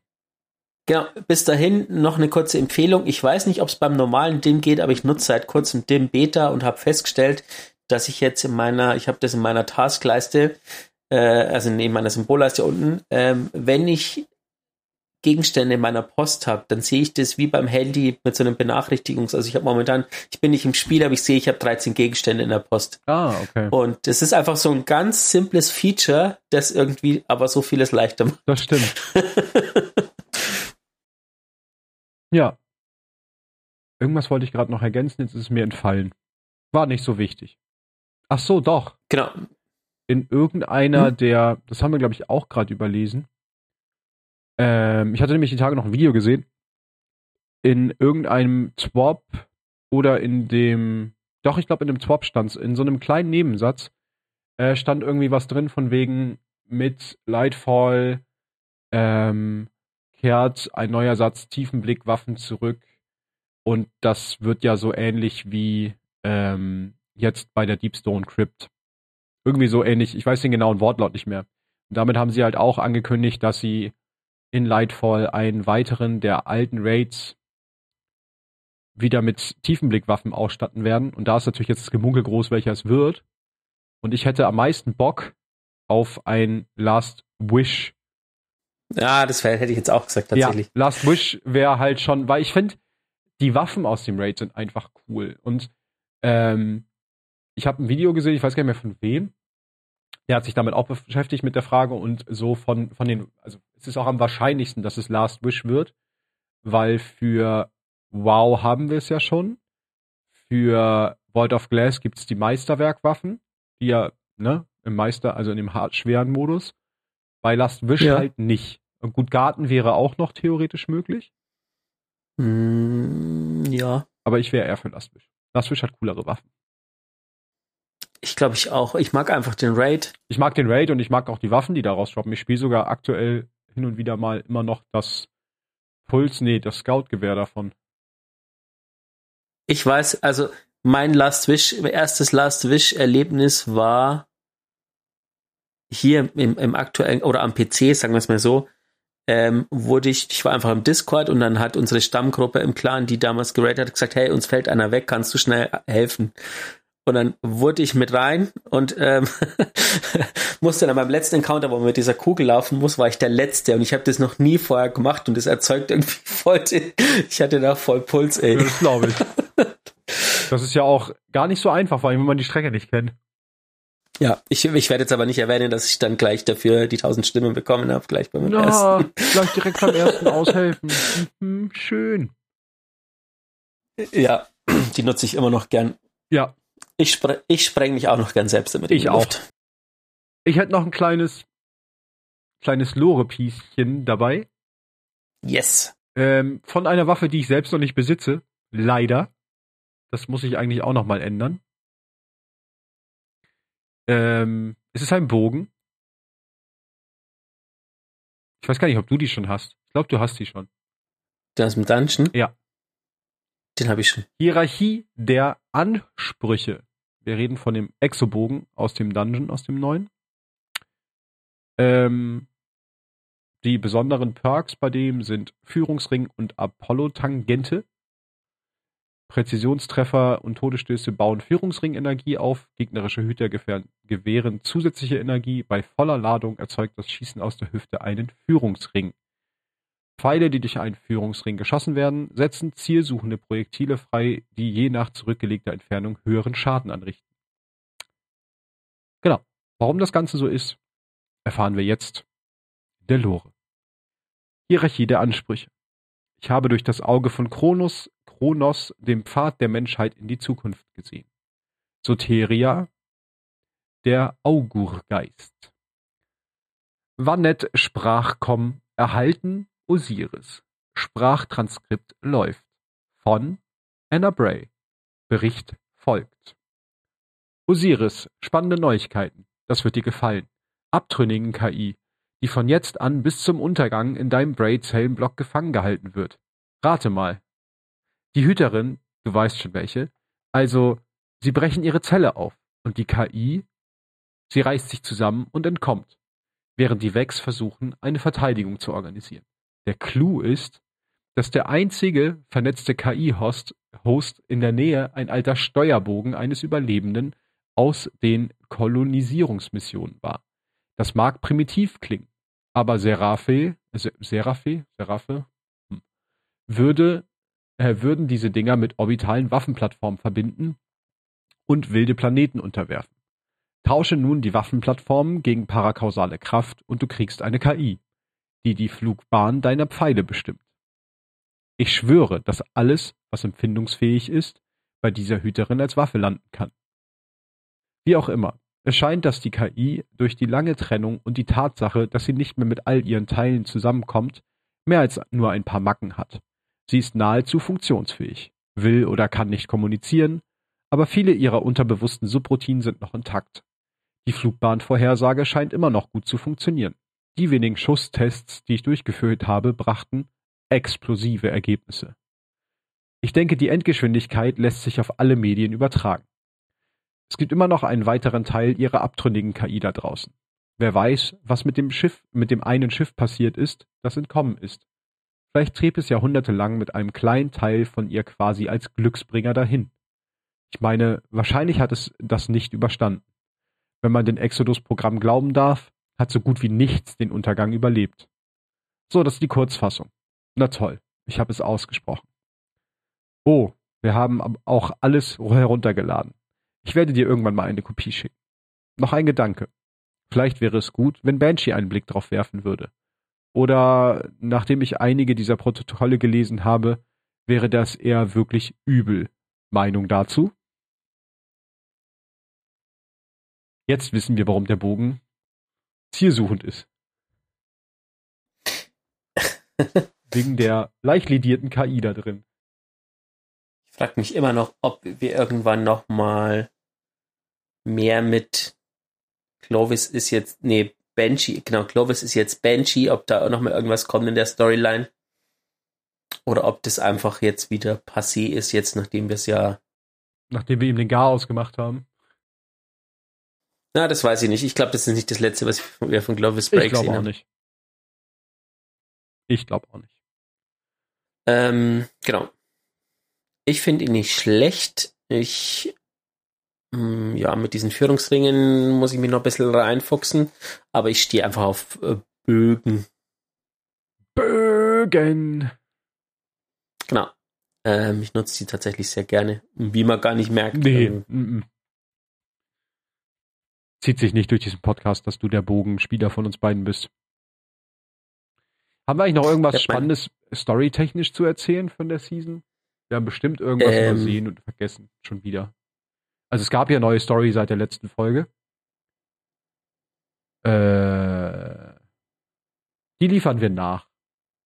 Genau, bis dahin noch eine kurze Empfehlung. Ich weiß nicht, ob es beim normalen DIM geht, aber ich nutze seit kurzem DIM Beta und habe festgestellt, dass ich jetzt in meiner, ich habe das in meiner Taskleiste, äh, also in meiner Symbolleiste unten, ähm, wenn ich Gegenstände in meiner Post habe, dann sehe ich das wie beim Handy mit so einem Benachrichtigungs. Also ich habe momentan, ich bin nicht im Spiel, aber ich sehe, ich habe 13 Gegenstände in der Post. Ah, okay. Und das ist einfach so ein ganz simples Feature, das irgendwie aber so vieles leichter macht. Das stimmt. ja. Irgendwas wollte ich gerade noch ergänzen, jetzt ist es mir entfallen. War nicht so wichtig. Ach so, doch. Genau. In irgendeiner hm? der, das haben wir glaube ich auch gerade überlesen, ähm, ich hatte nämlich die Tage noch ein Video gesehen. In irgendeinem Swap oder in dem, doch, ich glaube, in dem Swap stand in so einem kleinen Nebensatz, äh, stand irgendwie was drin von wegen mit Lightfall ähm, kehrt ein neuer Satz Tiefenblickwaffen zurück. Und das wird ja so ähnlich wie ähm, jetzt bei der Deepstone Crypt. Irgendwie so ähnlich. Ich weiß den genauen Wortlaut nicht mehr. Und damit haben sie halt auch angekündigt, dass sie in Lightfall einen weiteren der alten Raids wieder mit Tiefenblickwaffen ausstatten werden. Und da ist natürlich jetzt das Gemunkel groß, welcher es wird. Und ich hätte am meisten Bock auf ein Last Wish. Ja, das wär, hätte ich jetzt auch gesagt, tatsächlich. Ja, Last Wish wäre halt schon, weil ich finde, die Waffen aus dem Raid sind einfach cool. Und ähm, ich habe ein Video gesehen, ich weiß gar nicht mehr von wem, der hat sich damit auch beschäftigt mit der Frage und so von, von den, also es ist auch am wahrscheinlichsten, dass es Last Wish wird, weil für WoW haben wir es ja schon. Für Vault of Glass gibt es die Meisterwerkwaffen, die ja, ne, im Meister, also in dem hart schweren Modus. Bei Last Wish ja. halt nicht. Und gut, Garten wäre auch noch theoretisch möglich. Mm, ja. aber ich wäre eher für Lastwish. Lastwish hat coolere Waffen. Ich glaube ich auch. Ich mag einfach den Raid. Ich mag den Raid und ich mag auch die Waffen, die daraus droppen. Ich spiele sogar aktuell hin und wieder mal immer noch das Puls, nee, das Scout-Gewehr davon. Ich weiß, also mein Last Wish, erstes Last Wish-Erlebnis war hier im, im aktuellen oder am PC, sagen wir es mal so, ähm, wurde ich, ich war einfach im Discord und dann hat unsere Stammgruppe im Clan, die damals geratet hat, gesagt, hey, uns fällt einer weg, kannst du schnell helfen? Und dann wurde ich mit rein und ähm, musste dann beim letzten Encounter, wo man mit dieser Kugel laufen muss, war ich der Letzte und ich habe das noch nie vorher gemacht und das erzeugt irgendwie voll, ich hatte da voll Puls, ey. Das glaube ich. Das ist ja auch gar nicht so einfach, vor allem wenn man die Strecke nicht kennt. Ja, ich, ich werde jetzt aber nicht erwähnen, dass ich dann gleich dafür die tausend Stimmen bekommen habe, gleich beim Ja, ersten. gleich direkt beim ersten aushelfen. Mhm, schön. Ja, die nutze ich immer noch gern. Ja, Ich, spre ich spreng mich auch noch gern selbst damit Ich auch. Luft. ich hätte noch ein kleines, kleines Lore-Pieschen dabei. Yes. Ähm, von einer Waffe, die ich selbst noch nicht besitze. Leider. Das muss ich eigentlich auch noch mal ändern. Ähm, es ist ein Bogen. Ich weiß gar nicht, ob du die schon hast. Ich glaube, du hast die schon. Der aus dem Dungeon? Ja. Den habe ich schon. Hierarchie der Ansprüche. Wir reden von dem Exobogen aus dem Dungeon, aus dem neuen. Ähm, die besonderen Perks bei dem sind Führungsring und Apollo-Tangente. Präzisionstreffer und Todesstöße bauen Führungsring-Energie auf. Gegnerische Hüter gewähren zusätzliche Energie. Bei voller Ladung erzeugt das Schießen aus der Hüfte einen Führungsring. Pfeile, die durch einen Führungsring geschossen werden, setzen zielsuchende Projektile frei, die je nach zurückgelegter Entfernung höheren Schaden anrichten. Genau. Warum das Ganze so ist, erfahren wir jetzt der Lore. Hierarchie der Ansprüche. Ich habe durch das Auge von Kronos, Kronos den Pfad der Menschheit in die Zukunft gesehen. Soteria, der Augurgeist. Vannet sprach komm, erhalten Osiris. Sprachtranskript läuft. Von Anna Bray. Bericht folgt. Osiris, spannende Neuigkeiten. Das wird dir gefallen. Abtrünnigen KI, die von jetzt an bis zum Untergang in deinem Braid-Zellenblock gefangen gehalten wird. Rate mal. Die Hüterin, du weißt schon welche, also sie brechen ihre Zelle auf und die KI, sie reißt sich zusammen und entkommt, während die Vex versuchen, eine Verteidigung zu organisieren. Der Clou ist, dass der einzige vernetzte KI-Host Host in der Nähe ein alter Steuerbogen eines Überlebenden aus den Kolonisierungsmissionen war. Das mag primitiv klingen, aber Seraphe, Se- Seraphe, Seraphe, hm, würde, äh, würden diese Dinger mit orbitalen Waffenplattformen verbinden und wilde Planeten unterwerfen. Tausche nun die Waffenplattformen gegen parakausale Kraft und du kriegst eine KI, die die Flugbahn deiner Pfeile bestimmt. Ich schwöre, dass alles, was empfindungsfähig ist, bei dieser Hüterin als Waffe landen kann. Wie auch immer, es scheint, dass die KI durch die lange Trennung und die Tatsache, dass sie nicht mehr mit all ihren Teilen zusammenkommt, mehr als nur ein paar Macken hat. Sie ist nahezu funktionsfähig, will oder kann nicht kommunizieren, aber viele ihrer unterbewussten Subroutinen sind noch intakt. Die Flugbahnvorhersage scheint immer noch gut zu funktionieren. Die wenigen Schusstests, die ich durchgeführt habe, brachten explosive Ergebnisse. Ich denke, die Endgeschwindigkeit lässt sich auf alle Medien übertragen. Es gibt immer noch einen weiteren Teil ihrer abtrünnigen KI da draußen. Wer weiß, was mit dem Schiff, mit dem einen Schiff passiert ist, das entkommen ist. Vielleicht trieb es jahrhundertelang mit einem kleinen Teil von ihr quasi als Glücksbringer dahin. Ich meine, wahrscheinlich hat es das nicht überstanden. Wenn man den Exodus-Programm glauben darf, hat so gut wie nichts den Untergang überlebt. So, das ist die Kurzfassung. Na toll, ich habe es ausgesprochen. Oh, wir haben ab- auch alles heruntergeladen. Ich werde dir irgendwann mal eine Kopie schicken. Noch ein Gedanke. Vielleicht wäre es gut, wenn Banshee einen Blick drauf werfen würde. Oder nachdem ich einige dieser Protokolle gelesen habe, wäre das eher wirklich übel. Meinung dazu? Jetzt wissen wir, warum der Bogen zielsuchend ist. Wegen der leicht ledierten KI da drin. frag mich immer noch, ob wir irgendwann noch mal mehr mit Clovis ist jetzt, nee, Banshee, genau, Clovis ist jetzt Banshee, ob da noch mal irgendwas kommt in der Storyline. Oder ob das einfach jetzt wieder passé ist, jetzt nachdem wir es ja. Nachdem wir ihm den Gar ausgemacht haben. Na, das weiß ich nicht. Ich glaube, das ist nicht das letzte, was wir von Clovis Break ich glaube sehen auch nicht. Ich glaube auch nicht. Ähm, genau. Ich finde ihn nicht schlecht. Ich, ja, mit diesen Führungsringen muss ich mich noch ein bisschen reinfuchsen, aber ich stehe einfach auf äh, Bögen. Bögen. Genau. Ähm, ich nutze die tatsächlich sehr gerne, wie man gar nicht merkt. Nee. Ähm, mm, mm. Zieht sich nicht durch diesen Podcast, dass du der Bogenspieler von uns beiden bist. Haben wir eigentlich noch irgendwas Spannendes storytechnisch zu erzählen von der Season? Wir haben bestimmt irgendwas Ähm. übersehen und vergessen. Schon wieder. Also es gab ja neue Story seit der letzten Folge. Äh, die liefern wir nach.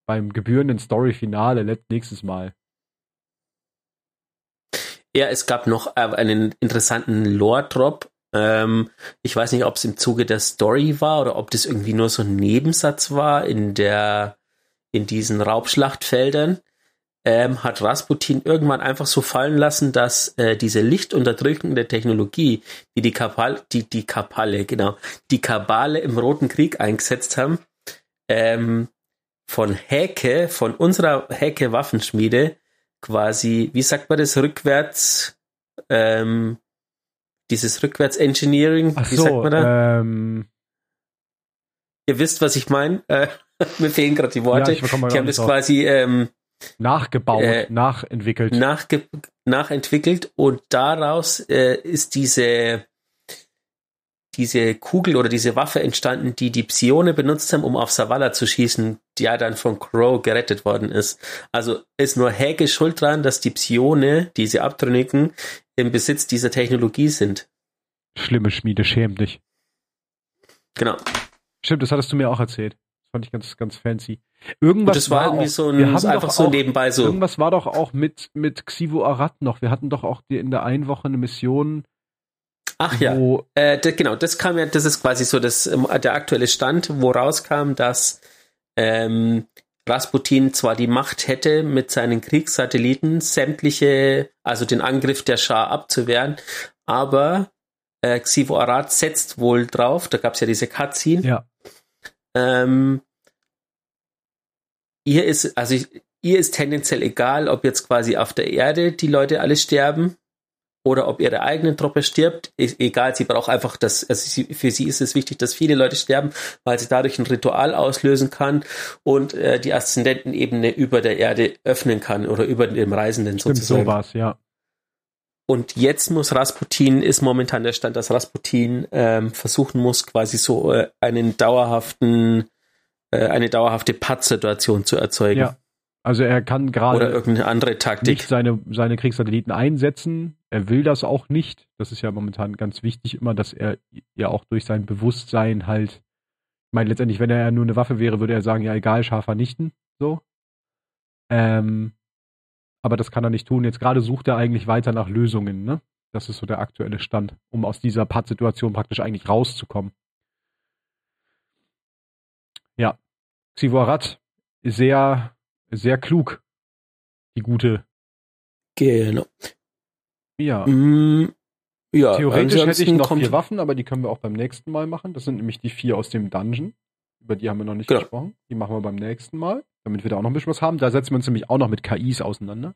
Beim gebührenden Story-Finale nächstes Mal. Ja, es gab noch äh, einen interessanten Lore-Drop. Ähm, ich weiß nicht, ob es im Zuge der Story war oder ob das irgendwie nur so ein Nebensatz war in der in diesen Raubschlachtfeldern. Ähm, hat Rasputin irgendwann einfach so fallen lassen, dass äh, diese lichtunterdrückende Technologie, die die Kapal, die die Kapale, genau, die Kabale im Roten Krieg eingesetzt haben, ähm, von Häke, von unserer Häke Waffenschmiede quasi, wie sagt man das, rückwärts, ähm, dieses Rückwärts-Engineering, wie sagt so, man da? ähm, Ihr wisst, was ich meine. Äh, mir fehlen gerade die Worte. Ja, die haben das drauf. quasi ähm, nachgebaut, Äh, nachentwickelt. nachge nachentwickelt und daraus äh, ist diese diese Kugel oder diese Waffe entstanden, die die Psione benutzt haben, um auf Savala zu schießen, die ja dann von Crow gerettet worden ist. Also ist nur Häke schuld dran, dass die Psione, diese Abtrünnigen, im Besitz dieser Technologie sind. Schlimme Schmiede, schäm dich. Genau. Stimmt, das hattest du mir auch erzählt. Das fand ich ganz, ganz fancy. Irgendwas Und das war irgendwie auch, so wir ein, haben einfach doch so auch, nebenbei so. Irgendwas war doch auch mit, mit Xivo Arad noch. Wir hatten doch auch die, in der einen Woche eine Mission, Ach ja. wo, Äh, d- genau, das kam ja, das ist quasi so das, ähm, der aktuelle Stand, wo rauskam, dass ähm, Rasputin zwar die Macht hätte, mit seinen Kriegssatelliten sämtliche, also den Angriff der Schar abzuwehren, aber äh, Xivo Arad setzt wohl drauf, da gab es ja diese Cutscene, ja, ähm, ihr ist, also ich, ihr ist tendenziell egal, ob jetzt quasi auf der Erde die Leute alle sterben oder ob ihre eigene Truppe stirbt. Ist egal, sie braucht einfach das, also sie, für sie ist es wichtig, dass viele Leute sterben, weil sie dadurch ein Ritual auslösen kann und äh, die Aszendentenebene über der Erde öffnen kann oder über dem Reisenden stimmt, sozusagen. so war's, ja. Und jetzt muss Rasputin, ist momentan der Stand, dass Rasputin ähm, versuchen muss, quasi so äh, einen dauerhaften, äh, eine dauerhafte Pattsituation zu erzeugen. Ja. Also er kann Oder gerade irgendeine andere nicht seine, seine Kriegssatelliten einsetzen. Er will das auch nicht. Das ist ja momentan ganz wichtig immer, dass er ja auch durch sein Bewusstsein halt, ich meine, letztendlich, wenn er ja nur eine Waffe wäre, würde er sagen, ja egal, scharf vernichten. So. Ähm, aber das kann er nicht tun. Jetzt gerade sucht er eigentlich weiter nach Lösungen, ne? Das ist so der aktuelle Stand, um aus dieser Pattsituation praktisch eigentlich rauszukommen. Ja. Xivorat sehr, sehr klug. Die gute. Genau. Ja. Mm, ja, Theoretisch hätte ich noch vier Waffen, aber die können wir auch beim nächsten Mal machen. Das sind nämlich die vier aus dem Dungeon. Über die haben wir noch nicht Genau. gesprochen. Die machen wir beim nächsten Mal, damit wir da auch noch ein bisschen was haben. Da setzen wir uns nämlich auch noch mit KIs auseinander.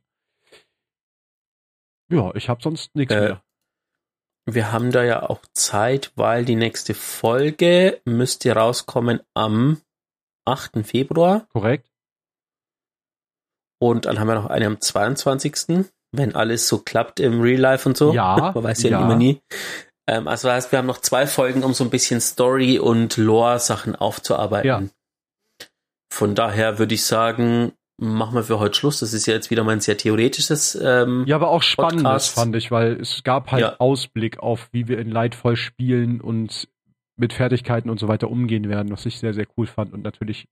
Ja, ich habe sonst nichts Äh, mehr. Wir haben da ja auch Zeit, weil die nächste Folge müsste rauskommen am 8. Februar Korrekt? und dann haben wir noch eine am 22. Wenn alles so klappt im Real Life und so. Ja, Man weiß ja, ja. immer nie. Ähm, also das heißt, wir haben noch zwei Folgen, um so ein bisschen Story und Lore-Sachen aufzuarbeiten. Ja. Von daher würde ich sagen, machen wir für heute Schluss. Das ist ja jetzt wieder mal ein sehr theoretisches ähm, Ja, aber auch spannendes Podcast. fand ich, weil es gab halt Ja. Ausblick auf, wie wir in Lightfall spielen und mit Fertigkeiten und so weiter umgehen werden, was ich sehr, sehr cool fand. Und natürlich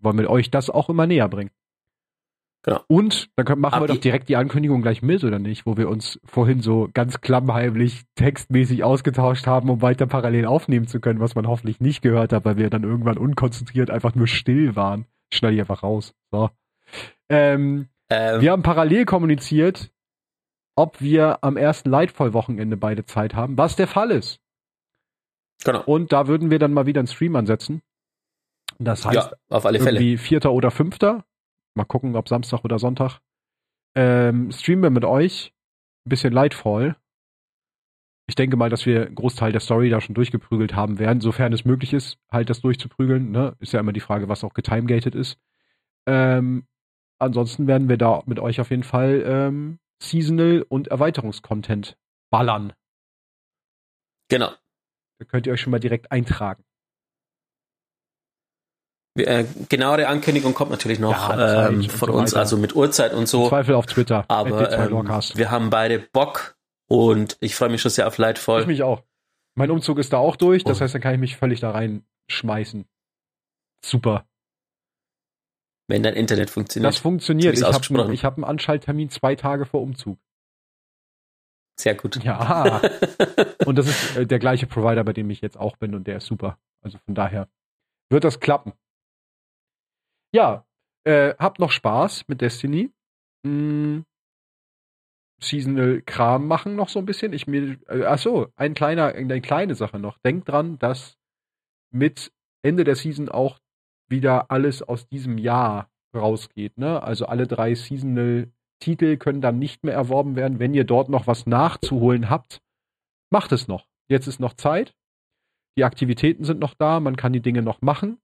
wollen wir euch das auch immer näher bringen. Genau. Und dann können, machen Ab wir doch direkt die Ankündigung gleich mit, oder nicht? Wo wir uns vorhin so ganz klammheimlich textmäßig ausgetauscht haben, um weiter parallel aufnehmen zu können, was man hoffentlich nicht gehört hat, weil wir dann irgendwann unkonzentriert einfach nur still waren. Schneide ich einfach raus. So. Ähm, ähm. Wir haben parallel kommuniziert, ob wir am ersten Lightfall-Wochenende beide Zeit haben, was der Fall ist. Genau. Und da würden wir dann mal wieder einen Stream ansetzen. Das heißt, ja, auf alle Fälle. irgendwie Vierter oder Fünfter. Mal gucken, ob Samstag oder Sonntag. Ähm, streamen wir mit euch ein bisschen Lightfall. Ich denke mal, dass wir einen Großteil der Story da schon durchgeprügelt haben werden, sofern es möglich ist, halt das durchzuprügeln. Ne? Ist ja immer die Frage, was auch getimegated ist. Ähm, ansonsten werden wir da mit euch auf jeden Fall ähm, Seasonal und Erweiterungskontent ballern. Genau. Da könnt ihr euch schon mal direkt eintragen. Äh, genauere Ankündigung kommt natürlich noch ja, ähm, von so uns, also mit Uhrzeit und so. Zweifel auf Twitter. Aber ähm, wir haben beide Bock und ich freue mich schon sehr auf Lightfall. Ich mich auch. Mein Umzug ist da auch durch, das oh. heißt, dann kann ich mich völlig da reinschmeißen. Super. Wenn dein Internet funktioniert. Das funktioniert. Ich habe hab einen Anschalttermin zwei Tage vor Umzug. Sehr gut. Ja. und das ist äh, der gleiche Provider, bei dem ich jetzt auch bin und der ist super. Also von daher wird das klappen. Ja, äh, habt noch Spaß mit Destiny. Hm, Seasonal Kram machen noch so ein bisschen. Ich mir, äh, ach so, ein kleiner, eine kleine Sache noch. Denkt dran, dass mit Ende der Season auch wieder alles aus diesem Jahr rausgeht. Ne? Also alle drei Seasonal Titel können dann nicht mehr erworben werden. Wenn ihr dort noch was nachzuholen habt, macht es noch. Jetzt ist noch Zeit. Die Aktivitäten sind noch da. Man kann die Dinge noch machen.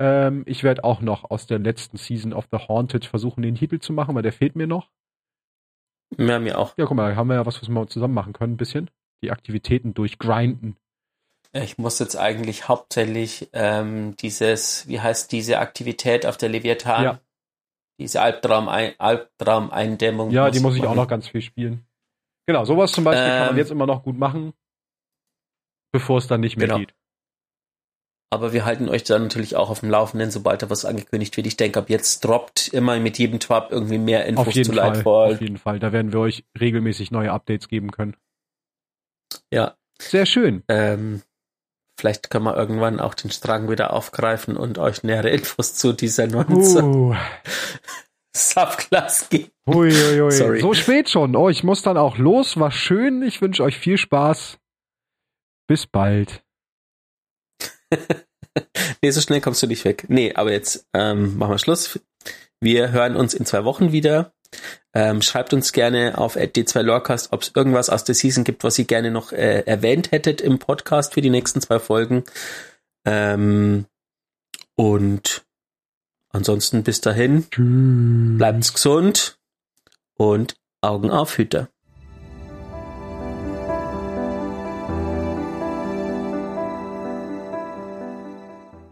Ähm, ich werde auch noch aus der letzten Season of the Haunted versuchen, den Titel zu machen, weil der fehlt mir noch. Ja, mir auch. Ja, guck mal, haben wir ja was, was wir zusammen machen können, ein bisschen. Die Aktivitäten durchgrinden. Ich muss jetzt eigentlich hauptsächlich ähm, dieses, wie heißt diese Aktivität auf der Leviathan? Ja. Diese Albtraum-Eindämmung. Albtraum ja, die muss ich auch noch ganz viel spielen. Genau, sowas zum Beispiel ähm, kann man ähm. jetzt immer noch gut machen, bevor es dann nicht mehr genau. geht. Aber wir halten euch dann natürlich auch auf dem Laufenden, sobald da was angekündigt wird. Ich denke, ab jetzt droppt immer mit jedem Twab irgendwie mehr Infos zu Fall, Lightfall. Auf jeden Fall. Da werden wir euch regelmäßig neue Updates geben können. Ja. Sehr schön. Ähm, vielleicht können wir irgendwann auch den Strang wieder aufgreifen und euch nähere Infos zu dieser neuen uh. Subclass geben. Ui, ui, ui. Sorry. So spät schon. Oh, ich muss dann auch los. War schön. Ich wünsche euch viel Spaß. Bis bald. Nee, so schnell kommst du nicht weg. Nee, aber jetzt ähm, machen wir Schluss. Wir hören uns in zwei Wochen wieder. Ähm, schreibt uns gerne auf d2lorcast, ob es irgendwas aus der Season gibt, was ihr gerne noch äh, erwähnt hättet im Podcast für die nächsten zwei Folgen. Ähm, und ansonsten bis dahin, bleibt's gesund und Augen auf Hüter.